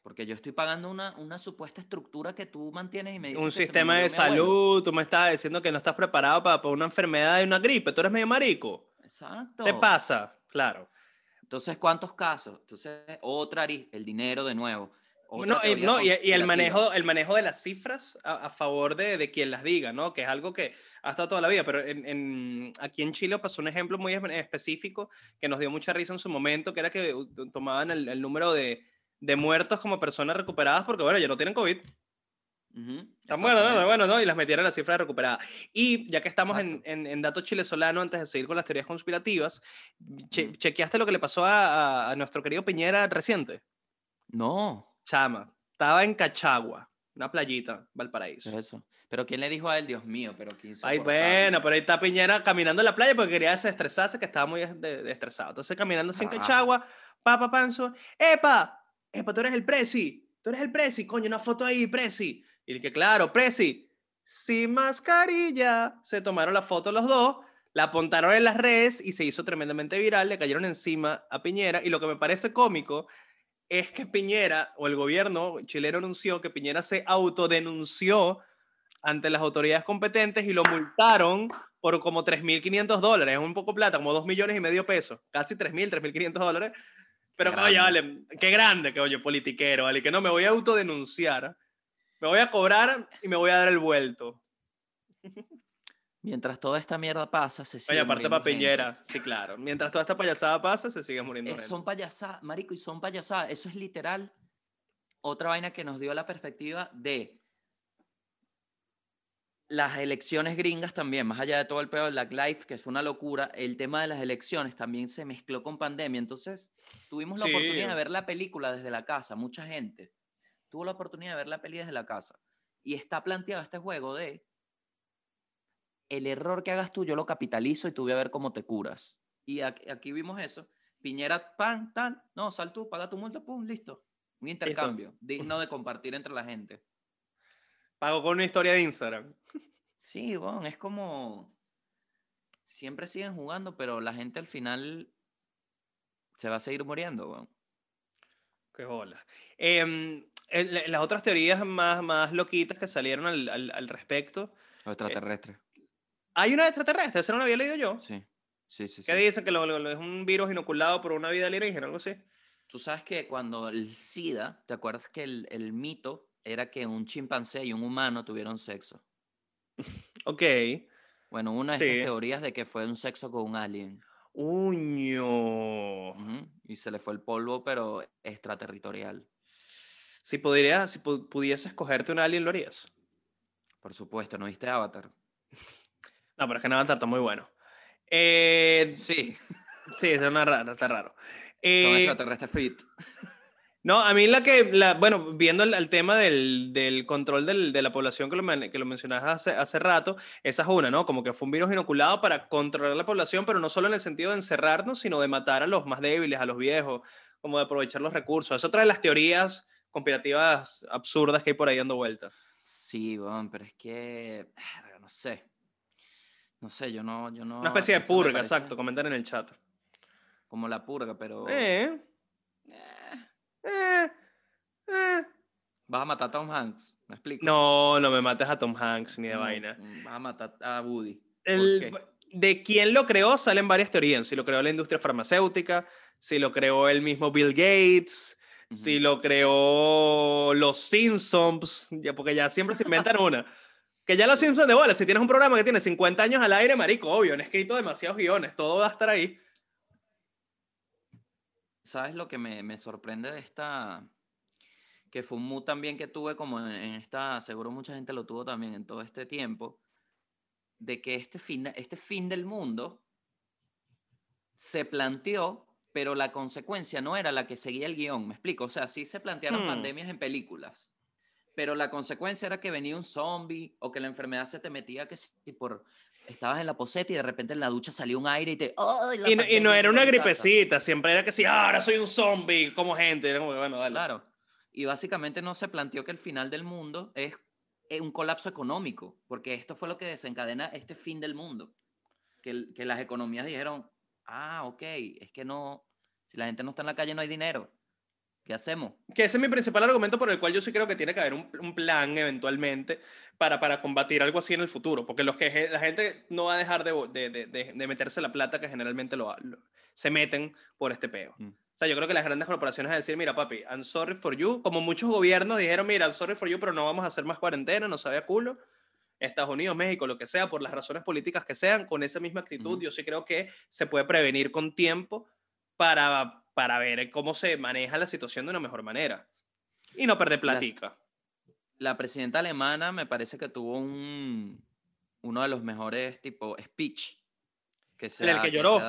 Porque yo estoy pagando una, una supuesta estructura que tú mantienes y me dices Un que se me sistema de salud, tú me estabas diciendo que no estás preparado para, para una enfermedad y una gripe, tú eres medio marico. Exacto. ¿Te pasa? Claro. Entonces, ¿cuántos casos? Entonces, otra arista, el dinero de nuevo. otra No, y, no, y- y el, manejo, el manejo de las cifras a, a favor de, de quien las diga, ¿no? Que es algo que ha estado toda la vida, pero en, en- aquí en Chile pasó un ejemplo muy espe- específico que nos dio mucha risa en su momento, que era que tomaban el, el número de, de muertos como personas recuperadas porque, bueno, ya no tienen COVID. Ujú, Están buenas, ¿no? exactamente. Bueno, ¿no? Y las metieron a las cifras recuperadas. Y ya que estamos en, en, en datos chilesolano, antes de seguir con las teorías conspirativas, che-. ¿chequeaste lo que le pasó a, a- nuestro querido Piñera reciente? No, Chama, estaba en Cachagua, una playita, Valparaíso. ¿qué es eso? Pero ¿quién le dijo a él, Dios mío? Pero Ay, bueno, pero ahí está Piñera caminando en la playa porque quería desestresarse, que estaba muy des- de- estresado. Entonces, caminando sin Carajo. Cachagua, pa, pa, panzo, ¡epa! ¡epa, tú eres el presi! ¡Tú eres el presi! ¡Coño, una foto ahí, presi! Y que claro, presi, sin mascarilla. Se tomaron la foto los dos, la apuntaron en las redes y se hizo tremendamente viral, le cayeron encima a Piñera. Y lo que me parece cómico es que Piñera, o el gobierno chileno anunció que Piñera se autodenunció ante las autoridades competentes y lo multaron por como 3.500 dólares, es un poco plata, como 2 millones y medio pesos, casi 3.000, 3.500 dólares. Pero oye, vale, qué grande que oye, politiquero, vale, que no me voy a autodenunciar, me voy a cobrar y me voy a dar el vuelto. Mientras toda esta mierda pasa, se sigue Oye, aparte para. Piñera, sí, claro. Mientras toda esta payasada pasa, se sigue muriendo gente. son payasadas, marico, y son payasadas. Eso es literal otra vaina que nos dio la perspectiva de las elecciones gringas también, más allá de todo el pedo de Black Lives, que fue una locura, el tema de las elecciones también se mezcló con pandemia. Entonces, tuvimos la Sí. oportunidad de ver la película desde la casa, mucha gente tuvo la oportunidad de ver la peli desde la casa. Y está planteado este juego de el error que hagas tú, yo lo capitalizo y tú voy a ver cómo te curas. Y aquí, aquí vimos eso. Piñera, pan, tal, no, sal tú, paga tu multa, pum, listo. Un intercambio digno de compartir entre la gente. Pago con una historia de Instagram. Sí, bueno, es como. Siempre siguen jugando, pero la gente al final se va a seguir muriendo, weón. Qué bola. Em, el- la- las otras teorías más, más loquitas que salieron al, al- al respecto. Los extraterrestres. Hay una extraterrestre, eso no lo había leído yo. Sí, sí, sí. ¿Qué sí. dicen? Que lo- lo- lo- es un virus inoculado por una vida alienígena, algo así. Tú sabes que cuando el SIDA, ¿te acuerdas que el, el mito era que un chimpancé y un humano tuvieron sexo? Ok. Bueno, una de Sí. estas teorías de que fue un sexo con un alien. Uño. Ujú, Y se le fue el polvo, pero extraterritorial. Si, podrías, si pu- pudieses cogerte un alien, ¿lo harías? Por supuesto, ¿no viste Avatar? No, pero es que Avatar está muy bueno. Eh, Sí, sí, es una rara, está raro. son Eh, extraterrestres fit. No, a mí la que, la, bueno, viendo el, el tema del, del control del- de la población que lo, que lo mencionabas hace, hace rato, esa es una, ¿no? Como que fue un virus inoculado para controlar la población, pero no solo en el sentido de encerrarnos, sino de matar a los más débiles, a los viejos, como de aprovechar los recursos. Es otra de las teorías conspirativas absurdas que hay por ahí dando vueltas. Sí, bueno, pero es que, verga, no sé. No sé, yo no, yo no. Una especie de purga, parece exacto, comentar en el chat. Como la purga, pero. Eh, eh, eh. Vas a matar a Tom Hanks, ¿me explico? No, no me mates a Tom Hanks ni de No, vaina. Vas a matar a Woody. De quién lo creó salen varias teorías. Si lo creó la industria farmacéutica, si lo creó el mismo Bill Gates, si lo creó los Simpsons, ya, porque ya siempre se inventan una. Que ya los Simpsons de bola, si tienes un programa que tiene 50 años al aire, marico, obvio, han escrito demasiados guiones, todo va a estar ahí. ¿Sabes lo que me, me sorprende de esta? Que fue un mood también que tuve como en, en esta, seguro mucha gente lo tuvo también en todo este tiempo, de que este fin, este fin del mundo se planteó, pero la consecuencia no era la que seguía el guion, ¿me explico? O sea, sí se plantearon Hmm. pandemias en películas, pero la consecuencia era que venía un zombie o que la enfermedad se te metía que si por... Estabas en la poseta y de repente en la ducha salió un aire y te... ¡Ay, la Y no, y no pandemia era una a mi casa! gripecita, siempre era que sí, ahora soy un zombie como gente. Era como que, bueno, dale. Claro. Y básicamente no se planteó que el final del mundo es eh, un colapso económico, porque esto fue lo que desencadena este fin del mundo. Que, que las economías dijeron, ah, ok, es que no, si la gente no está en la calle no hay dinero. ¿Qué hacemos? Que ese es mi principal argumento por el cual yo sí creo que tiene que haber un, un plan eventualmente para, para combatir algo así en el futuro. Porque los que, la gente no va a dejar de, de, de- de- de meterse la plata que generalmente lo, lo- se meten por este peo. Mm. O sea, yo creo que las grandes corporaciones van a decir, mira, papi, I'm sorry for you. Como muchos gobiernos dijeron, mira, I'm sorry for you, pero no vamos a hacer más cuarentena, no sabe a culo. Estados Unidos, México, lo que sea, por las razones políticas que sean, con esa misma actitud, yo sí creo que se puede prevenir con tiempo para, para ver cómo se maneja la situación de una mejor manera. Y no perder platica. La presidenta alemana me parece que tuvo un, uno de los mejores tipo speech que se, El que lloró.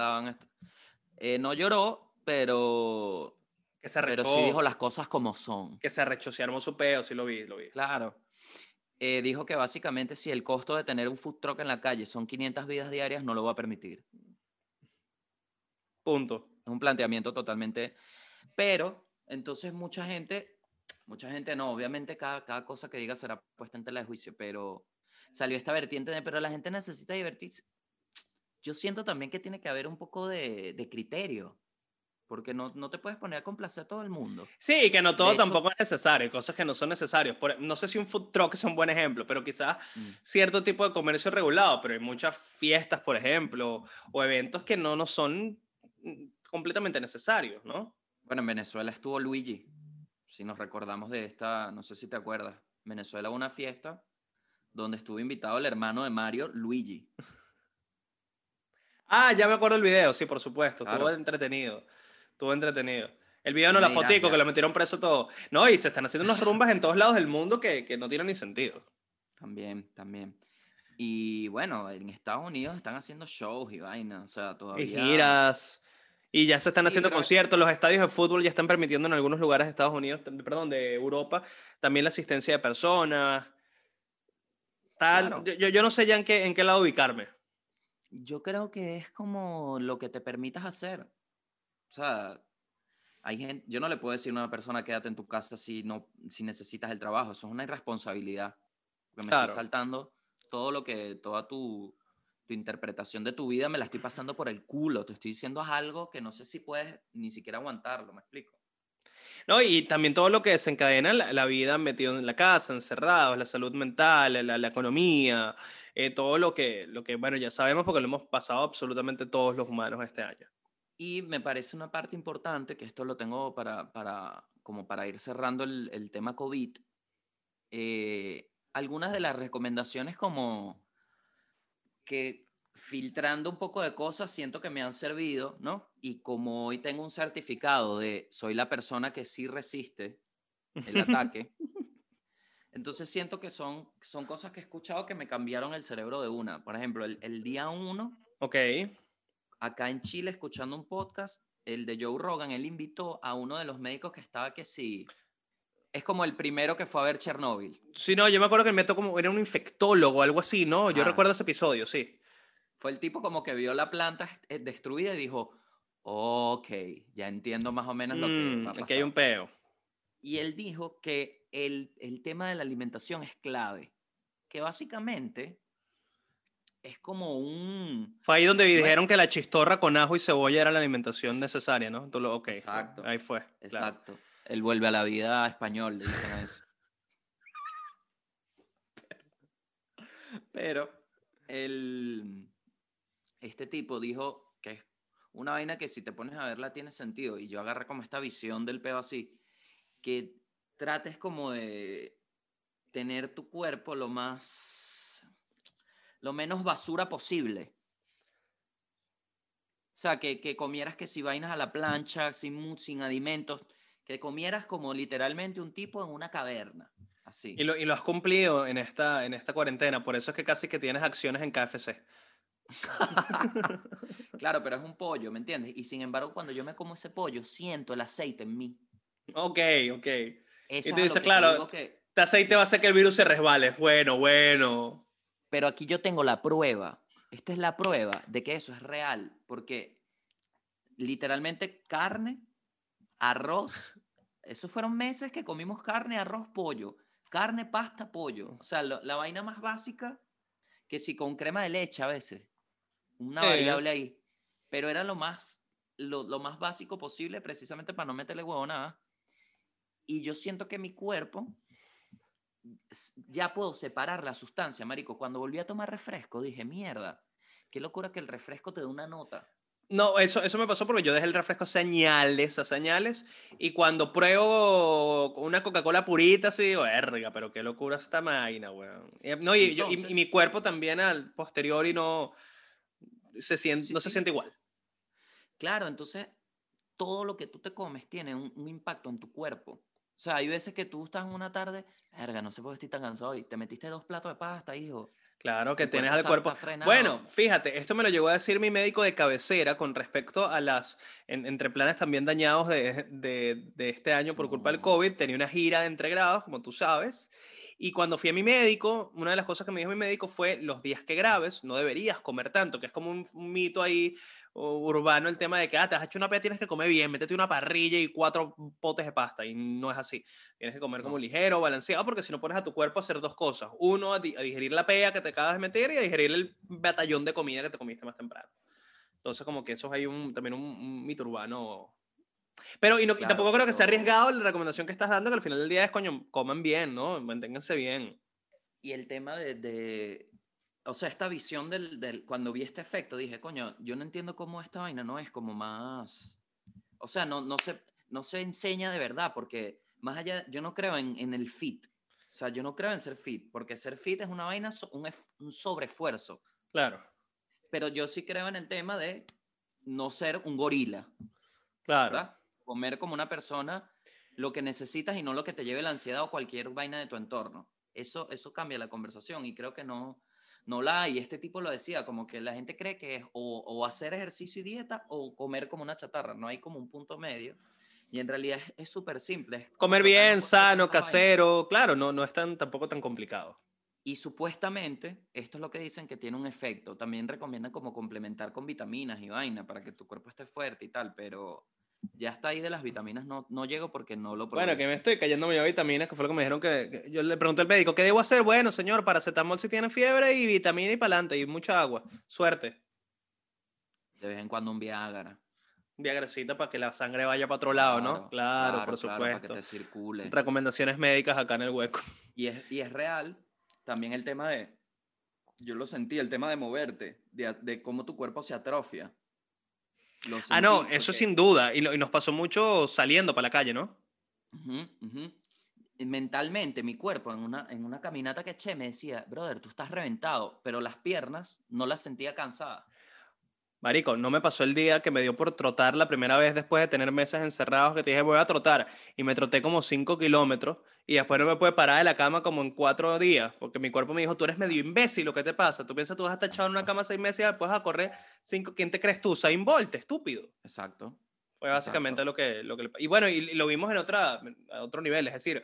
Eh, no lloró, pero, Que se pero arrechó, sí dijo las cosas como son. que se arrechó, se armó su peo, sí lo vi, lo vi. Claro. Eh, dijo que básicamente si el costo de tener un food truck en la calle son 500 vidas diarias, no lo va a permitir. Punto. Es un planteamiento totalmente... Pero, entonces mucha gente, mucha gente no, obviamente cada, cada cosa que diga será puesta en tela de juicio, pero salió esta vertiente de, pero la gente necesita divertirse. Yo siento también que tiene que haber un poco de, de criterio, porque no, no te puedes poner a complacer a todo el mundo. Sí, que no todo hecho- tampoco es necesario, cosas que no son necesarias. Por- no sé si un food truck es un buen ejemplo, pero quizás Mm. cierto tipo de comercio regulado, pero hay muchas fiestas, por ejemplo, o eventos que no, no son mm, completamente necesarios, ¿no? Bueno, en Venezuela estuvo Luigi, si nos recordamos de esta, no sé si te acuerdas, Venezuela una fiesta donde estuvo invitado el hermano de Mario, Luigi. Ah, ya me acuerdo el video, sí, por supuesto, estuvo Claro. entretenido, estuvo entretenido. El video no, la fotico, que lo metieron preso todo. No, y se están haciendo unas rumbas en todos lados del mundo que, que no tienen ni sentido. También, también. Y bueno, en Estados Unidos están haciendo shows y vainas, o sea, todavía... Y giras. Y ya se están Sí, haciendo pero- conciertos. Los estadios de fútbol ya están permitiendo en algunos lugares de Estados Unidos, perdón, de Europa, también la asistencia de personas. Tal. Claro. Yo, yo- yo no sé ya en qué, en qué lado ubicarme. Yo creo que es como lo que te permitas hacer. O sea, hay gente, yo no le puedo decir a una persona quédate en tu casa si no si necesitas el trabajo, eso es una irresponsabilidad. Porque me Claro. estoy saltando todo lo que toda tu tu interpretación de tu vida me la estoy pasando por el culo, te estoy diciendo algo que no sé si puedes ni siquiera aguantarlo, ¿me explico? ¿no? Y también todo lo que desencadena la, la vida metido en la casa, encerrados, la salud mental, la, la economía, eh, todo lo que, lo que, bueno, ya sabemos porque lo hemos pasado absolutamente todos los humanos este año. Y me parece una parte importante, que esto lo tengo para, para como para ir cerrando el, el tema COVID, eh, algunas de las recomendaciones como que filtrando un poco de cosas siento que me han servido, ¿no? Y como hoy tengo un certificado de soy la persona que sí resiste el ataque, entonces siento que son, son cosas que he escuchado que me cambiaron el cerebro de una. Por ejemplo, el, el día uno Ok. Acá en Chile escuchando un podcast, el de Joe Rogan, él invitó a uno de los médicos que estaba que sí, es como el primero que fue a ver Chernóbil. Sí, no, yo me acuerdo que me como, era un infectólogo o algo así, ¿no? Yo Ajá. recuerdo ese episodio, sí. Fue el tipo como que vio la planta eh, destruida y dijo, ok, ya entiendo más o menos lo que Mm, va a aquí hay un peo. Y él dijo que el, el tema de la alimentación es clave, que básicamente es como un... Fue ahí donde dijeron que la chistorra con ajo y cebolla era la alimentación necesaria, ¿no? Tú lo, ok. Exacto. Ahí fue. claro. Exacto. Él vuelve a la vida español, le dicen a eso. Pero el, este tipo dijo que es una vaina que si te pones a verla tiene sentido. Y yo agarré como esta visión del peo así, que trates como de tener tu cuerpo lo más, lo menos basura posible. O sea, que, que comieras que si vainas a la plancha, sin, sin alimentos, que comieras como literalmente un tipo en una caverna. Así. Y lo, y lo has cumplido en esta, en esta cuarentena, por eso es que casi que tienes acciones en KFC. Claro, pero es un pollo, ¿me entiendes? Y sin embargo, cuando yo me como ese pollo, siento el aceite en mí. Ok, ok. Eso Y te claro, digo que- Este aceite va a hacer que el virus se resbale. Bueno, bueno. Pero aquí yo tengo la prueba. Esta es la prueba de que eso es real. Porque literalmente carne, arroz. Esos fueron meses que comimos carne, arroz, pollo. Carne, pasta, pollo. O sea, lo- la vaina más básica que si con crema de leche a veces. Una variable ahí. Pero era lo más, lo, lo más básico posible precisamente para no meterle huevo nada. y yo siento que mi cuerpo ya puedo separar la sustancia, marico. Cuando volví a tomar refresco, dije, mierda, qué locura que el refresco te dé una nota. No, eso, eso me pasó porque yo dejé el refresco señales, a señales, y cuando pruebo una Coca-Cola purita, sí digo, verga, pero qué locura esta máquina, weón. Y, no, y, yo- y- y mi Entonces- cuerpo también al posterior y no se siente, Sí, no se sí. siente igual. Claro, entonces todo lo que tú te comes tiene un, un impacto en tu cuerpo. O sea, hay veces que tú estás una tarde, verga, no sé por qué estoy tan cansado hoy, te metiste dos platos de pasta, hijo. Claro que tienes al cuerpo. Bueno, fíjate, esto me lo llegó a decir mi médico de cabecera con respecto a las, en- entre planes también dañados de, de- de este año por culpa del. COVID, tenía una gira de entregrados, como tú sabes, y cuando fui a mi médico, una de las cosas que me dijo mi médico fue, los días que grabes no deberías comer tanto, que es como un, un mito ahí urbano el tema de que, ah, te has hecho una pea, tienes que comer bien, métete una parrilla y cuatro potes de pasta, y no es así. Tienes que comer como ligero, balanceado, porque si no pones a tu cuerpo a hacer dos cosas. Uno, a, di- a digerir la pea que te acabas de meter y a digerir el batallón de comida que te comiste más temprano. Entonces, como que eso hay un, también un, un mito urbano. Pero, y, no, y Claro, tampoco creo que sea arriesgado la recomendación que estás dando, que al final del día es, coño, coman bien, ¿no? Manténganse bien. Y el tema de, de- o sea, esta visión del, del, cuando vi este efecto, dije, coño, yo no entiendo cómo esta vaina no es como más, o sea, no, no, se, no se enseña de verdad, porque más allá, yo no creo en, en el fit, o sea, yo no creo en ser fit, porque ser fit es una vaina, un, un sobreesfuerzo, Claro, pero yo sí creo en el tema de no ser un gorila, claro. ¿verdad? Comer como una persona lo que necesitas y no lo que te lleve la ansiedad o cualquier vaina de tu entorno. Eso, eso cambia la conversación y creo que no, no la hay. Este tipo lo decía, como que la gente cree que es o, o hacer ejercicio y dieta o comer como una chatarra. No hay como un punto medio. Y en realidad es- súper simple. es Comer bien, sano, vaina. casero, claro, no, no es tan, tampoco tan complicado. Y supuestamente, esto es lo que dicen que tiene un efecto. También recomiendan como complementar con vitaminas y vaina para que tu cuerpo esté fuerte y tal, pero ya está ahí de las vitaminas, no, no llego porque no lo Bueno, probé. que me estoy cayendo medio vitaminas, que fue lo que me dijeron que, que- yo le pregunté al médico, ¿qué debo hacer? Bueno, señor, paracetamol si tiene fiebre y vitamina y para adelante y mucha agua. Suerte. De vez en cuando un Viagra. Viagracita para que la sangre vaya para otro lado, ¿no? Claro, por claro, para que supuesto. te circule. Recomendaciones médicas acá en el hueco. Y es, y es real también el tema de, yo lo sentí, el tema de moverte, de, de cómo tu cuerpo se atrofia. Ah, no, eso sin duda. Y, lo- y nos pasó mucho saliendo para la calle, ¿no? Mentalmente, mi cuerpo en una, en una caminata que eché me decía, brother, tú estás reventado, pero las piernas no las sentía cansadas. Marico, no me pasó el día que me dio por trotar la primera vez después de tener meses encerrados que te dije voy a trotar y me troté como 5 kilómetros y después no me pude parar de la cama como en cuatro días porque mi cuerpo me dijo tú eres medio imbécil, ¿lo que te pasa? Tú piensas tú vas a estar echado en una cama seis meses y después vas a correr cinco, ¿quién te crees tú? Usain Bolt, estúpido. Exacto. Fue básicamente lo que, lo que... Y bueno, y, y lo vimos en otra, a otro nivel, es decir,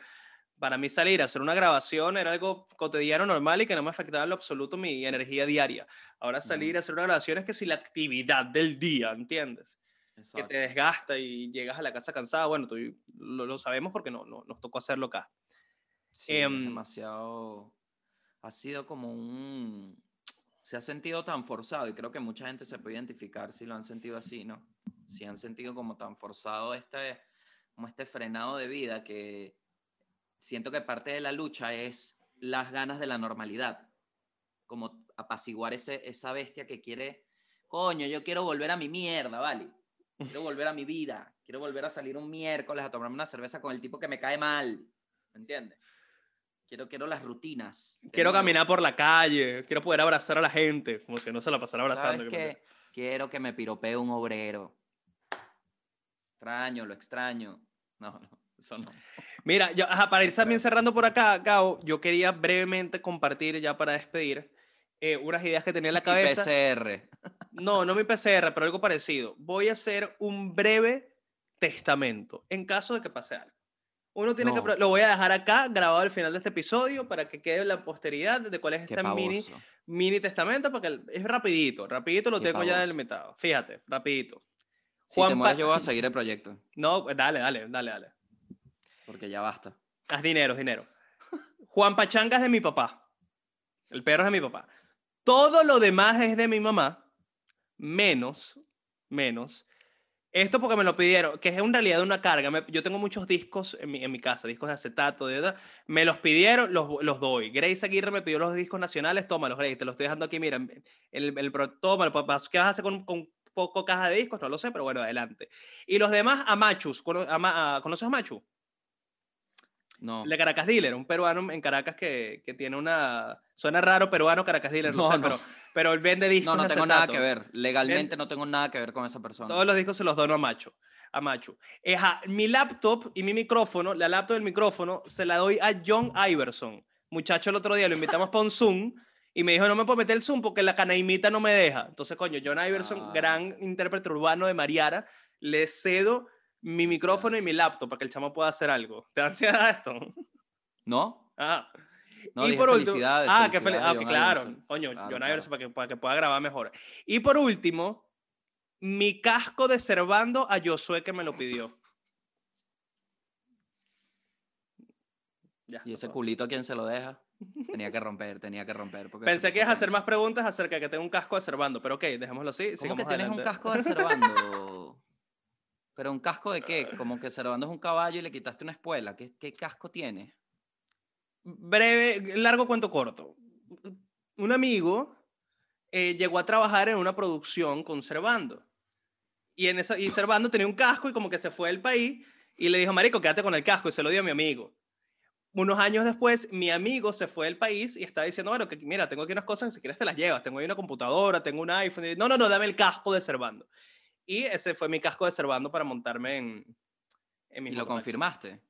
para mí salir a hacer una grabación era algo cotidiano, normal y que no me afectaba en lo absoluto mi energía diaria. Ahora salir a hacer una grabación es que si la actividad del día, ¿entiendes? Que exacto. te desgasta y llegas a la casa cansada, bueno, tú, lo, lo sabemos porque no, no, nos tocó hacerlo acá. Sí, Em, demasiado. Ha sido como un. Se ha sentido tan forzado y creo que mucha gente se puede identificar si lo han sentido así, ¿no? Si han sentido como tan forzado este, como este frenado de vida que siento que parte de la lucha es las ganas de la normalidad. Como apaciguar ese, esa bestia que quiere, coño, yo quiero volver a mi mierda, ¿vale? Quiero volver a mi vida. Quiero volver a salir un miércoles a tomarme una cerveza con el tipo que me cae mal. ¿Me entiendes? Quiero, quiero las rutinas. Quiero caminar por la calle, quiero poder abrazar a la gente, como si no se la pasara abrazando. ¿Sabes que? Quiero que me piropee un obrero. Extraño, lo extraño. No, no, eso no. Mira, yo, ajá, para ir también cerrando por acá, Gao, yo quería brevemente compartir ya para despedir eh, unas ideas que tenía en la cabeza. PCR. No, no mi PCR, pero algo parecido. Voy a hacer un breve testamento en caso de que pase algo. Uno tiene que, No. pro- lo voy a dejar acá grabado al final de este episodio para que quede en la posteridad de cuál es este mini, mini testamento, porque es rapidito, rapidito lo Qué tengo ya pavoso. delimitado. Fíjate, rapidito. Si te Juan mueres, yo voy a seguir el proyecto. No, dale, dale, dale, dale. Porque ya basta. Haz dinero, dinero. Juan Pachanga es de mi papá. El perro es de mi papá. Todo lo demás es de mi mamá, menos, menos Esto porque me lo pidieron, que es en realidad una carga. Me- yo tengo muchos discos en mi, en mi casa, discos de acetato, de verdad. Me los pidieron, los, los doy. Grace Aguirre me pidió los discos nacionales, tómalos, Grace, te los estoy dejando aquí, mira, el, el, pro- tómalo, ¿qué vas a hacer con, con poco caja de discos? No lo sé, pero bueno, adelante. Y los demás a Machus, ¿cono- a Ma- a- ¿conoces a Machu? No. El de Caracas Dealer, un peruano en Caracas que, que tiene una... Suena raro peruano Caracas Dealer, no, No, sé, no. Pero, pero él vende discos No, no tengo nada que ver. Legalmente no tengo nada que ver con esa persona. Todos los discos se los dono a Macho. A Macho. Eh, ajá, mi laptop y mi micrófono, la laptop del micrófono, se la doy a John Iverson. Muchacho, el otro día lo invitamos para un Zoom y me dijo, no me puedo meter el Zoom porque la canaimita no me deja. Entonces, coño, John Iverson, Ah. gran intérprete urbano de Mariara, le cedo mi micrófono y mi laptop para que el chamo pueda hacer algo. ¿Te da ansiedad esto? ¿No? Ah. No, y dije por último, felicidades, ah, que fel- felicidades, ah, John claro, Iverson. coño, Claro, John claro. Iverson para que, para que pueda grabar mejor. Y por último, mi casco de Servando a Josué que me lo pidió. Ya, ¿Y ese culito a quién se lo deja? Tenía que romper, tenía que romper. porque Pensé que ibas a puso hacer más preguntas acerca de que tengo un casco de Servando, pero ok, dejémoslo así. ¿Cómo que tienes un casco de Servando? ¿Pero un casco de qué? Como que Servando es un caballo y le quitaste una espuela. ¿Qué, qué casco tiene? Breve, largo cuento corto. Un amigo eh, llegó a trabajar en una producción con Servando. Y, en esa, y Servando tenía un casco y como que se fue del país y le dijo, marico, quédate con el casco y se lo dio a mi amigo. Unos años después, mi amigo se fue del país y estaba diciendo, bueno, que mira, tengo aquí unas cosas, si quieres te las llevas. Tengo ahí una computadora, tengo un iPhone. Y, no, no, no, dame el casco de Servando. Y ese fue mi casco de Servando para montarme en, en mis Y lo confirmaste.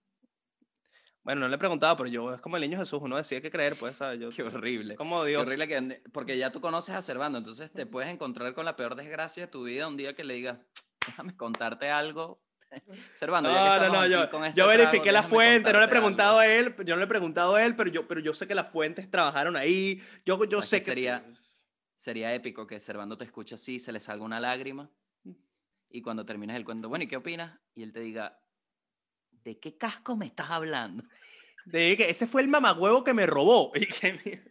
Bueno, no le he preguntado, pero yo es como el niño Jesús, uno decide qué creer, pues, ¿sabes? Yo, Qué horrible. como Qué Dios. horrible que porque ya tú conoces a Servando, entonces te puedes encontrar con la peor desgracia de tu vida un día que le digas, déjame contarte algo. Servando, ya que No, no, no, yo, con este yo trago, verifiqué la fuente, no le he preguntado algo". a él, yo no le he preguntado a él, pero yo, pero yo sé que las fuentes trabajaron ahí, yo, yo ¿Sabes sé qué que sería? Sería épico que Servando te escuche así, se le salga una lágrima y cuando termines el cuento, bueno, ¿y qué opinas? Y él te diga, ¿de qué casco me estás hablando? De que ese fue el mamagüevo que me robó. Y que mi-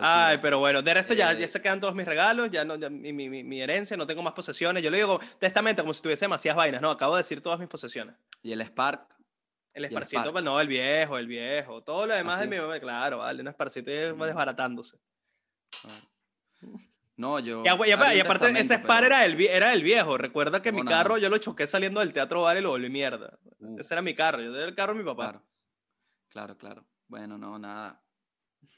Ay, pero bueno, de resto ya, ya Eh, se quedan todos mis regalos, ya no, ya mi, mi- mi- herencia, no tengo más posesiones. Yo le digo testamento como si tuviese demasiadas vainas, no, acabo de decir todas mis posesiones. Y el Spark, El el esparcito, Spark. pues no, el viejo, el viejo, todo lo demás ¿Ah, de sí? mi mamá, claro, vale, un esparcito y va desbaratándose. No, yo... Y, aparte, ese Spar pero- era el, era el viejo. Recuerda que mi carro yo lo choqué saliendo del teatro Vale y lo volví mierda. Uh, Ese era mi carro. Yo tenía el carro de mi papá. Claro, claro, claro. Bueno, no, nada.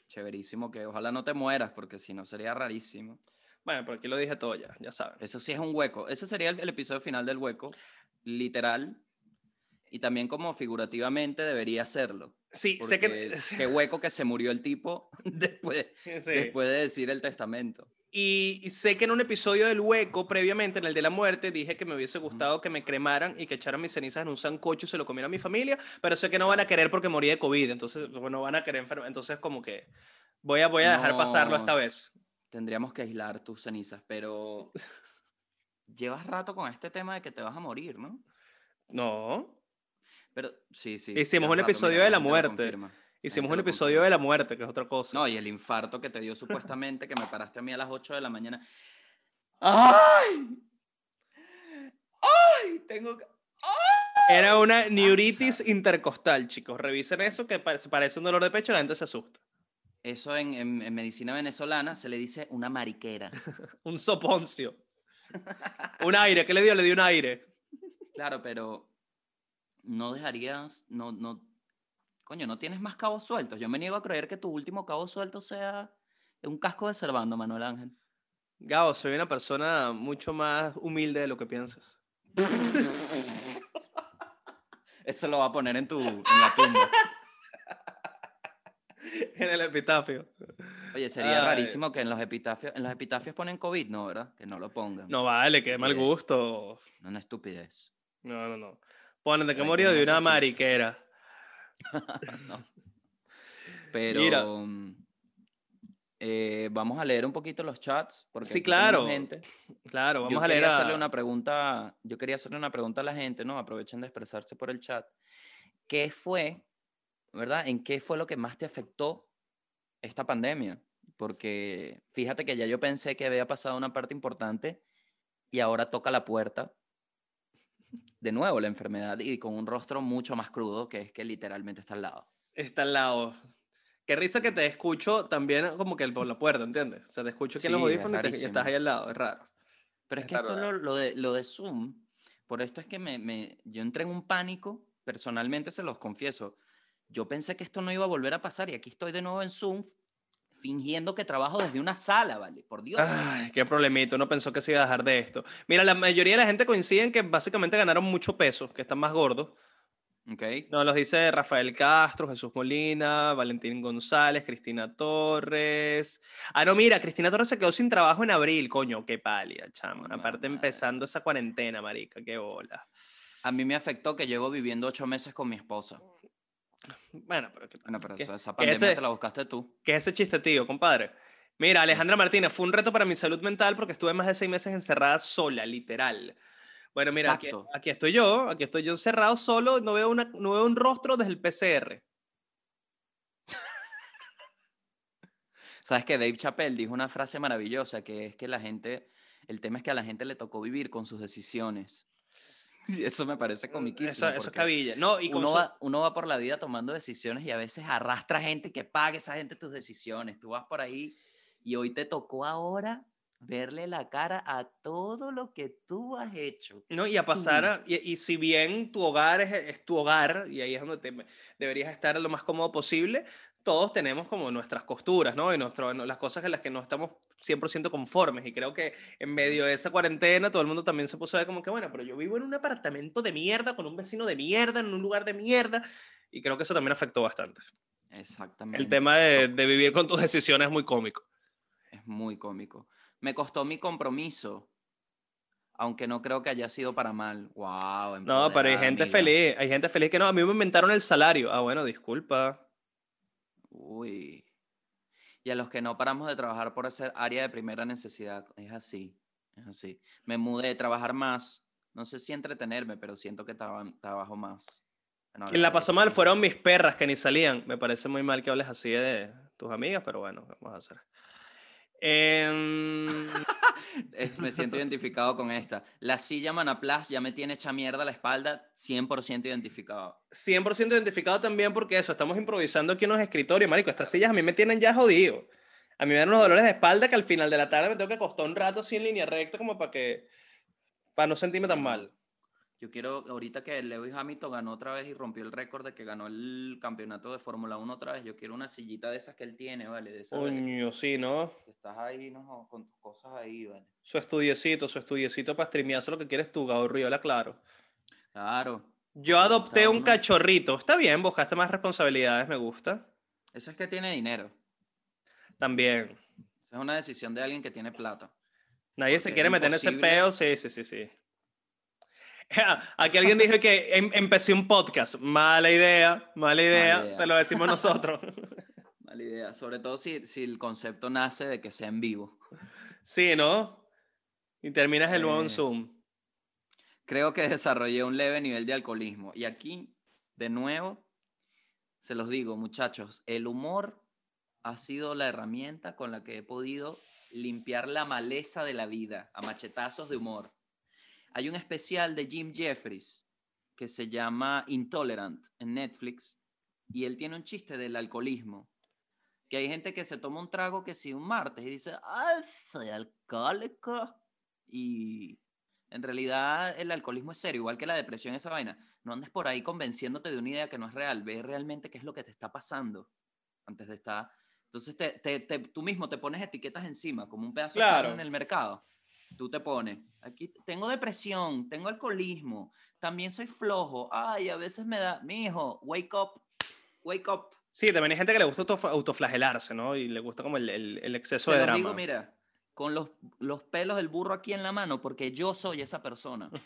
Chéverísimo que ojalá no te mueras, porque si no sería rarísimo. Bueno, por aquí lo dije todo ya, ya saben. Eso sí es un hueco. Ese sería el, el episodio final del hueco, literal. Y también como figurativamente debería serlo. Sí, sé que... Qué hueco que se murió el tipo después, Sí. después de decir el testamento. Y sé que en un episodio del Hueco, previamente, en el de la muerte, dije que me hubiese gustado que me cremaran y que echaran mis cenizas en un sancocho y se lo comiera mi familia, pero sé que no van a querer porque morí de COVID, entonces, bueno, van a querer enfermar. Entonces, como que voy a, voy a dejar pasarlo esta No. vez. Tendríamos que aislar tus cenizas, pero llevas rato con este tema de que te vas a morir, ¿no? No. Pero sí, sí. Hicimos un rato, episodio mira, de la muerte. Hicimos un episodio de la muerte, que es otra cosa. No, y el infarto que te dio supuestamente que me paraste a mí a las 8 de la mañana. ¡Ay! ¡Ay! Tengo que- Era una neuritis intercostal, chicos. Revisen eso, que parece, parece un dolor de pecho, la gente se asusta. Eso en, en- en medicina venezolana se le dice una mariquera. Un soponcio. un aire, ¿qué le dio? Le dio un aire. Claro, pero no dejarías, no, no, coño, no tienes más cabos sueltos. Yo me niego a creer que tu último cabo suelto sea un casco de Servando, Manuel Ángel. Gabo, soy una persona mucho más humilde de lo que piensas. Eso lo va a poner en tu, en la tumba. en el epitafio. Oye, sería Ay. rarísimo que en los epitafios, en los epitafios ponen COVID, ¿no? ¿Verdad? Que no lo pongan. No vale, qué mal gusto. No, una estupidez. No, no, no. Ponen de que murió de una mariquera. No. Pero Mira. eh, vamos a leer un poquito los chats. Porque Sí, claro. Gente. Claro, vamos yo a leer a... hacerle una pregunta. Yo quería hacerle una pregunta a la gente, ¿no? Aprovechen de expresarse por el chat. ¿Qué fue, verdad? ¿En qué fue lo que más te afectó esta pandemia? Porque fíjate que ya yo pensé que había pasado una parte importante y ahora toca la puerta de nuevo la enfermedad y con un rostro mucho más crudo que es que literalmente está al lado. Está al lado. Qué risa que te escucho también como que por la puerta, ¿entiendes? O sea, te escucho aquí en los audífonos y, estás ahí al lado, es raro. Pero es que esto lo, lo de, lo de Zoom, por esto es que me, me- yo entré en un pánico, personalmente se los confieso. Yo pensé que esto no iba a volver a pasar y aquí estoy de nuevo en Zoom fingiendo que trabajo desde una sala, ¿vale? Por Dios. Ay, qué problemito, uno pensó que se iba a dejar de esto. Mira, la mayoría de la gente coincide en que básicamente ganaron mucho peso, que están más gordos. ¿Ok? Nos los dice Rafael Castro, Jesús Molina, Valentín González, Cristina Torres. Ah, no, mira, Cristina Torres se quedó sin trabajo en abril, coño, qué pálida, chamo. Aparte madre. empezando esa cuarentena, marica, qué bola. A mí me afectó que llevo viviendo ocho meses con mi esposa. Bueno, pero que- Bueno, pero ¿Qué- eso- esa pandemia ese- te la buscaste tú. ¿Qué es ese chiste, tío, compadre? Mira, Alejandra Martínez, fue un reto para mi salud mental porque estuve más de seis meses encerrada sola, literal. Bueno, mira, aquí, aquí estoy yo, aquí estoy yo encerrado solo, no veo, una, no veo un rostro desde el PCR. Sabes que Dave Chappelle dijo una frase maravillosa que es que la gente, el tema es que a la gente le tocó vivir con sus decisiones. Eso me parece comiquísimo. Eso, eso es cabilla. No, y uno, su- va, uno va por la vida tomando decisiones y a veces arrastra gente que pague esa gente tus decisiones. Tú vas por ahí y hoy te tocó ahora verle la cara a todo lo que tú has hecho. No, y a pasar, a- y, y si bien tu hogar es, es tu hogar, y ahí es donde te- deberías estar lo más cómodo posible, todos tenemos como nuestras costuras, ¿no? Y nuestro, las cosas en las que no estamos 100% conformes. Y creo que en medio de esa cuarentena todo el mundo también se puso a ver como que, bueno, pero yo vivo en un apartamento de mierda, con un vecino de mierda, en un lugar de mierda. Y creo que eso también afectó bastante. Exactamente. El tema de, de vivir con tus decisiones es muy cómico. Es muy cómico. Me costó mi compromiso, aunque no creo que haya sido para mal. Wow. No, pero hay gente feliz, hay gente feliz que no, a mí me inventaron el salario. Ah, bueno, disculpa. Uy. Y a los que no paramos de trabajar por ser área de primera necesidad. Es así. Es así. Me mudé a trabajar más. No sé si entretenerme, pero siento que traba- trabajo más. Bueno, Quien la pasó mal fueron mis perras que ni salían. Me parece muy mal que hables así de tus amigas, pero bueno, ¿qué vamos a hacer? Es- Me siento identificado con esta. La silla Manaplas ya me tiene hecha mierda la espalda. 100% identificado. 100% identificado también porque eso, estamos improvisando aquí en los escritorios, marico. Estas sillas a mí me tienen ya jodido. A mí me dan unos dolores de espalda que al final de la tarde me tengo que acostar un rato así en línea recta como para que, para no sentirme tan mal. Yo quiero, ahorita que Lewis Hamilton ganó otra vez y rompió el récord de que ganó el campeonato de Fórmula 1 otra vez, yo quiero una sillita de esas que él tiene, ¿vale? De esas Coño, sí, ¿no? estás ahí, ¿no? Con tus cosas ahí, ¿vale? Su estudiecito, su estudiecito para streamearse lo que quieres tú, Gabo Riola, claro. Claro. Yo adopté un cachorrito. Está bien, buscaste más responsabilidades, me gusta. Eso es que tiene dinero. También. Esa es una decisión de alguien que tiene plata. Nadie se quiere meter en ese peo, sí, sí, sí, sí. Aquí alguien dijo que em- empecé un podcast. Mala idea, mala idea, idea. te lo decimos nosotros. Mala idea. Sobre todo si, si el concepto nace de que sea en vivo. sí, ¿no? Y terminas el nuevo en Eh, Zoom. Creo que desarrollé un leve nivel de alcoholismo. Y aquí, de nuevo, se los digo, muchachos, el humor ha sido la herramienta con la que he podido limpiar la maleza de la vida a machetazos de humor. Hay un especial de Jim Jeffries que se llama Intolerant en Netflix y él tiene un chiste del alcoholismo. Que hay gente que se toma un trago que si un martes y dice, ah, soy alcohólico. Y en realidad el alcoholismo es serio, igual que la depresión, esa vaina. No andes por ahí convenciéndote de una idea que no es real. Ve realmente qué es lo que te está pasando antes de estar. Entonces te, te- te- tú mismo te pones etiquetas encima, como un pedazo de Claro. carne en el mercado. Tú te pones, aquí tengo depresión, tengo alcoholismo, también soy flojo. Ay, a veces me da, mi hijo, wake up, wake up. Sí, también hay gente que le gusta autof- autoflagelarse, ¿no? Y le gusta como el, el- el exceso Se de drama. digo, mira, con los, los pelos del burro aquí en la mano, porque yo soy esa persona.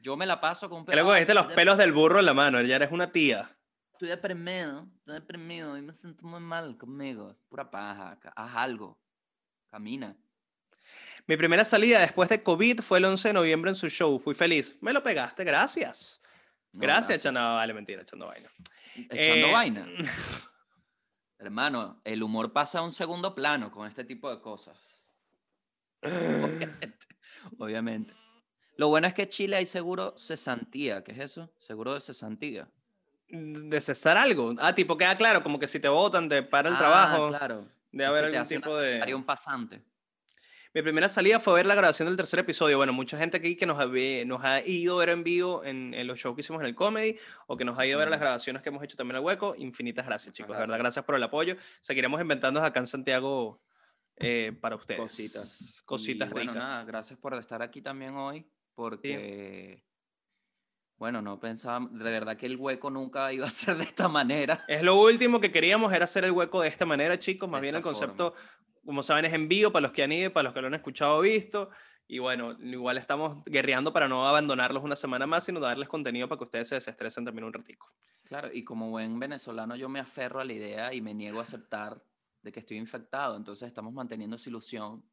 Yo me la paso con Que luego "Ay, dijiste los pelos del burro en la mano, ya eres una tía. Estoy deprimido, estoy deprimido y me siento muy mal conmigo. Pura paja, haz algo, camina. Mi primera salida después de COVID fue el 11 de noviembre en su show. Fui feliz. Me lo pegaste, gracias. No, gracias, Chana. Vale, mentira, echando vaina. Echando Eh, vaina. Hermano, el humor pasa a un segundo plano con este tipo de cosas. Obviamente, obviamente. Lo bueno es que Chile hay seguro cesantía. ¿Qué es eso? Seguro de cesantía. De cesar algo. Ah, tipo, queda claro, como que si te votan, te para el Ah, trabajo. claro. De Es haber que algún tipo de. un pasante. Mi primera salida fue ver la grabación del tercer episodio. Bueno, mucha gente aquí que nos ha, nos ha ido a ver en vivo en, en los shows que hicimos en el comedy o que nos ha ido a ver las grabaciones que hemos hecho también al hueco. Infinitas gracias, chicos. De verdad, gracias. gracias por el apoyo. Seguiremos inventando acá en Santiago eh, para ustedes. Cositas. Cositas Y, bueno, ricas. nada, gracias por estar aquí también hoy, porque, bueno, no pensaba, de verdad que el hueco nunca iba a ser de esta manera. Es lo último que queríamos, era hacer el hueco de esta manera, chicos. Más De bien el concepto, como saben, es en vivo para los que han ido, para los que lo han escuchado o visto. Y bueno, igual estamos guerreando para no abandonarlos una semana más, sino darles contenido para que ustedes se desestresen también un ratico. Claro, y como buen venezolano yo me aferro a la idea y me niego a aceptar de que estoy infectado, entonces estamos manteniendo esa ilusión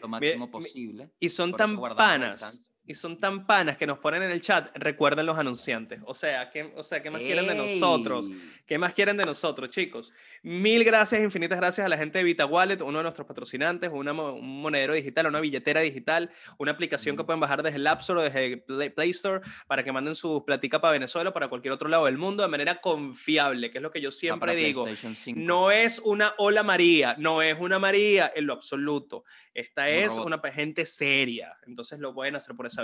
lo máximo mi- posible. Y son tan panas. Y son tan panas que nos ponen en el chat, recuerden los anunciantes. O sea, ¿qué, o sea, ¿qué más quieren de nosotros? ¡Ey! ¿Qué más quieren de nosotros, chicos? Mil gracias, infinitas gracias a la gente de Vita Wallet, uno de nuestros patrocinantes, una un monedero digital, una billetera digital, una aplicación que pueden bajar desde el App Store o desde el Play, Play Store para que manden sus platica para Venezuela o para cualquier otro lado del mundo de manera confiable, que es lo que yo Va siempre digo. PlayStation 5. No es una hola María, no es una María en lo absoluto. Esta Un es robot. una gente seria, entonces lo pueden hacer por esa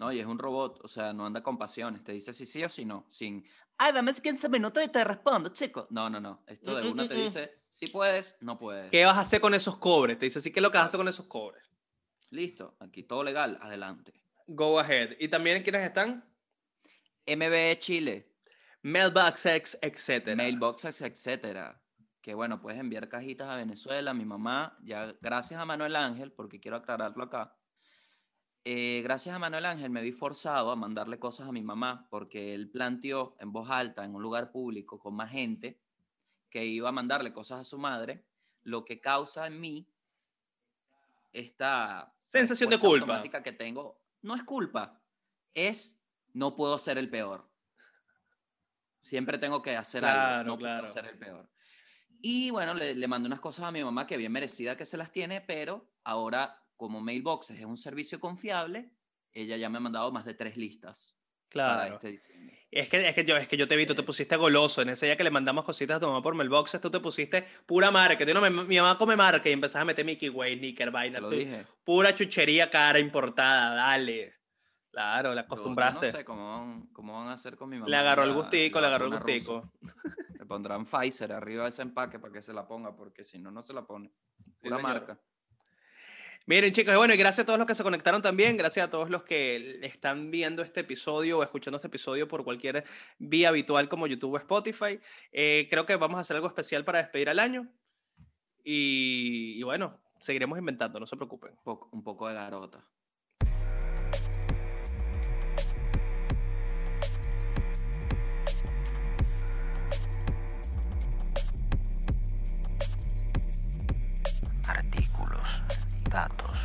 No, y es un robot, o sea, no anda con pasiones, te dice si sí o si no, sin, ay, dame 15 minutos y te respondo, chico. No, no, no, esto de Mm, mm, una te mm, mm. dice, si puedes, no puedes. ¿Qué vas a hacer con esos cobres? Te dice, sí, ¿qué es lo que vas a hacer con esos cobres? Listo, aquí todo legal, adelante. Go ahead. ¿Y también quiénes están? MBE Chile, Mailbox X, etc. mailboxes, etcétera. Que bueno, puedes enviar cajitas a Venezuela, mi mamá, ya gracias a Manuel Ángel, porque quiero aclararlo acá. Eh, gracias a Manuel Ángel me vi forzado a mandarle cosas a mi mamá porque él planteó en voz alta en un lugar público con más gente que iba a mandarle cosas a su madre, lo que causa en mí esta Sensación de culpa. que tengo. No es culpa, es no puedo ser el peor. Siempre tengo que hacer Claro, algo, no claro. puedo ser el peor. Y bueno, le, le mandé unas cosas a mi mamá que bien merecida que se las tiene, pero ahora como Mailboxes es un servicio confiable, ella ya me ha mandado más de tres listas para Claro. este diciembre. Es que, es, que yo, es que yo te vi, tú te Es- pusiste goloso. En ese día que le mandamos cositas a tu mamá por Mailboxes, tú te pusiste pura marca. No, mi, mi mamá come marca y empezaste a meter Mickey Way, Nicker, vaina. Tú- dije. Pura chuchería cara importada, dale. Claro, la Yo- yo acostumbraste. no sé cómo van, cómo van a hacer con mi mamá. le agarró el la- gustico, le la agarró el gustico. Le pondrán Pfizer arriba de ese empaque para que se la ponga, porque si no, no se la pone. Sí, Pura señor. marca. Miren, chicos, bueno, y gracias a todos los que se conectaron también, gracias a todos los que están viendo este episodio o escuchando este episodio por cualquier vía habitual como YouTube o Spotify. Eh, creo que vamos a hacer algo especial para despedir al año. Y, y bueno, seguiremos inventando, no se preocupen. Un poco, un poco de garota. dados.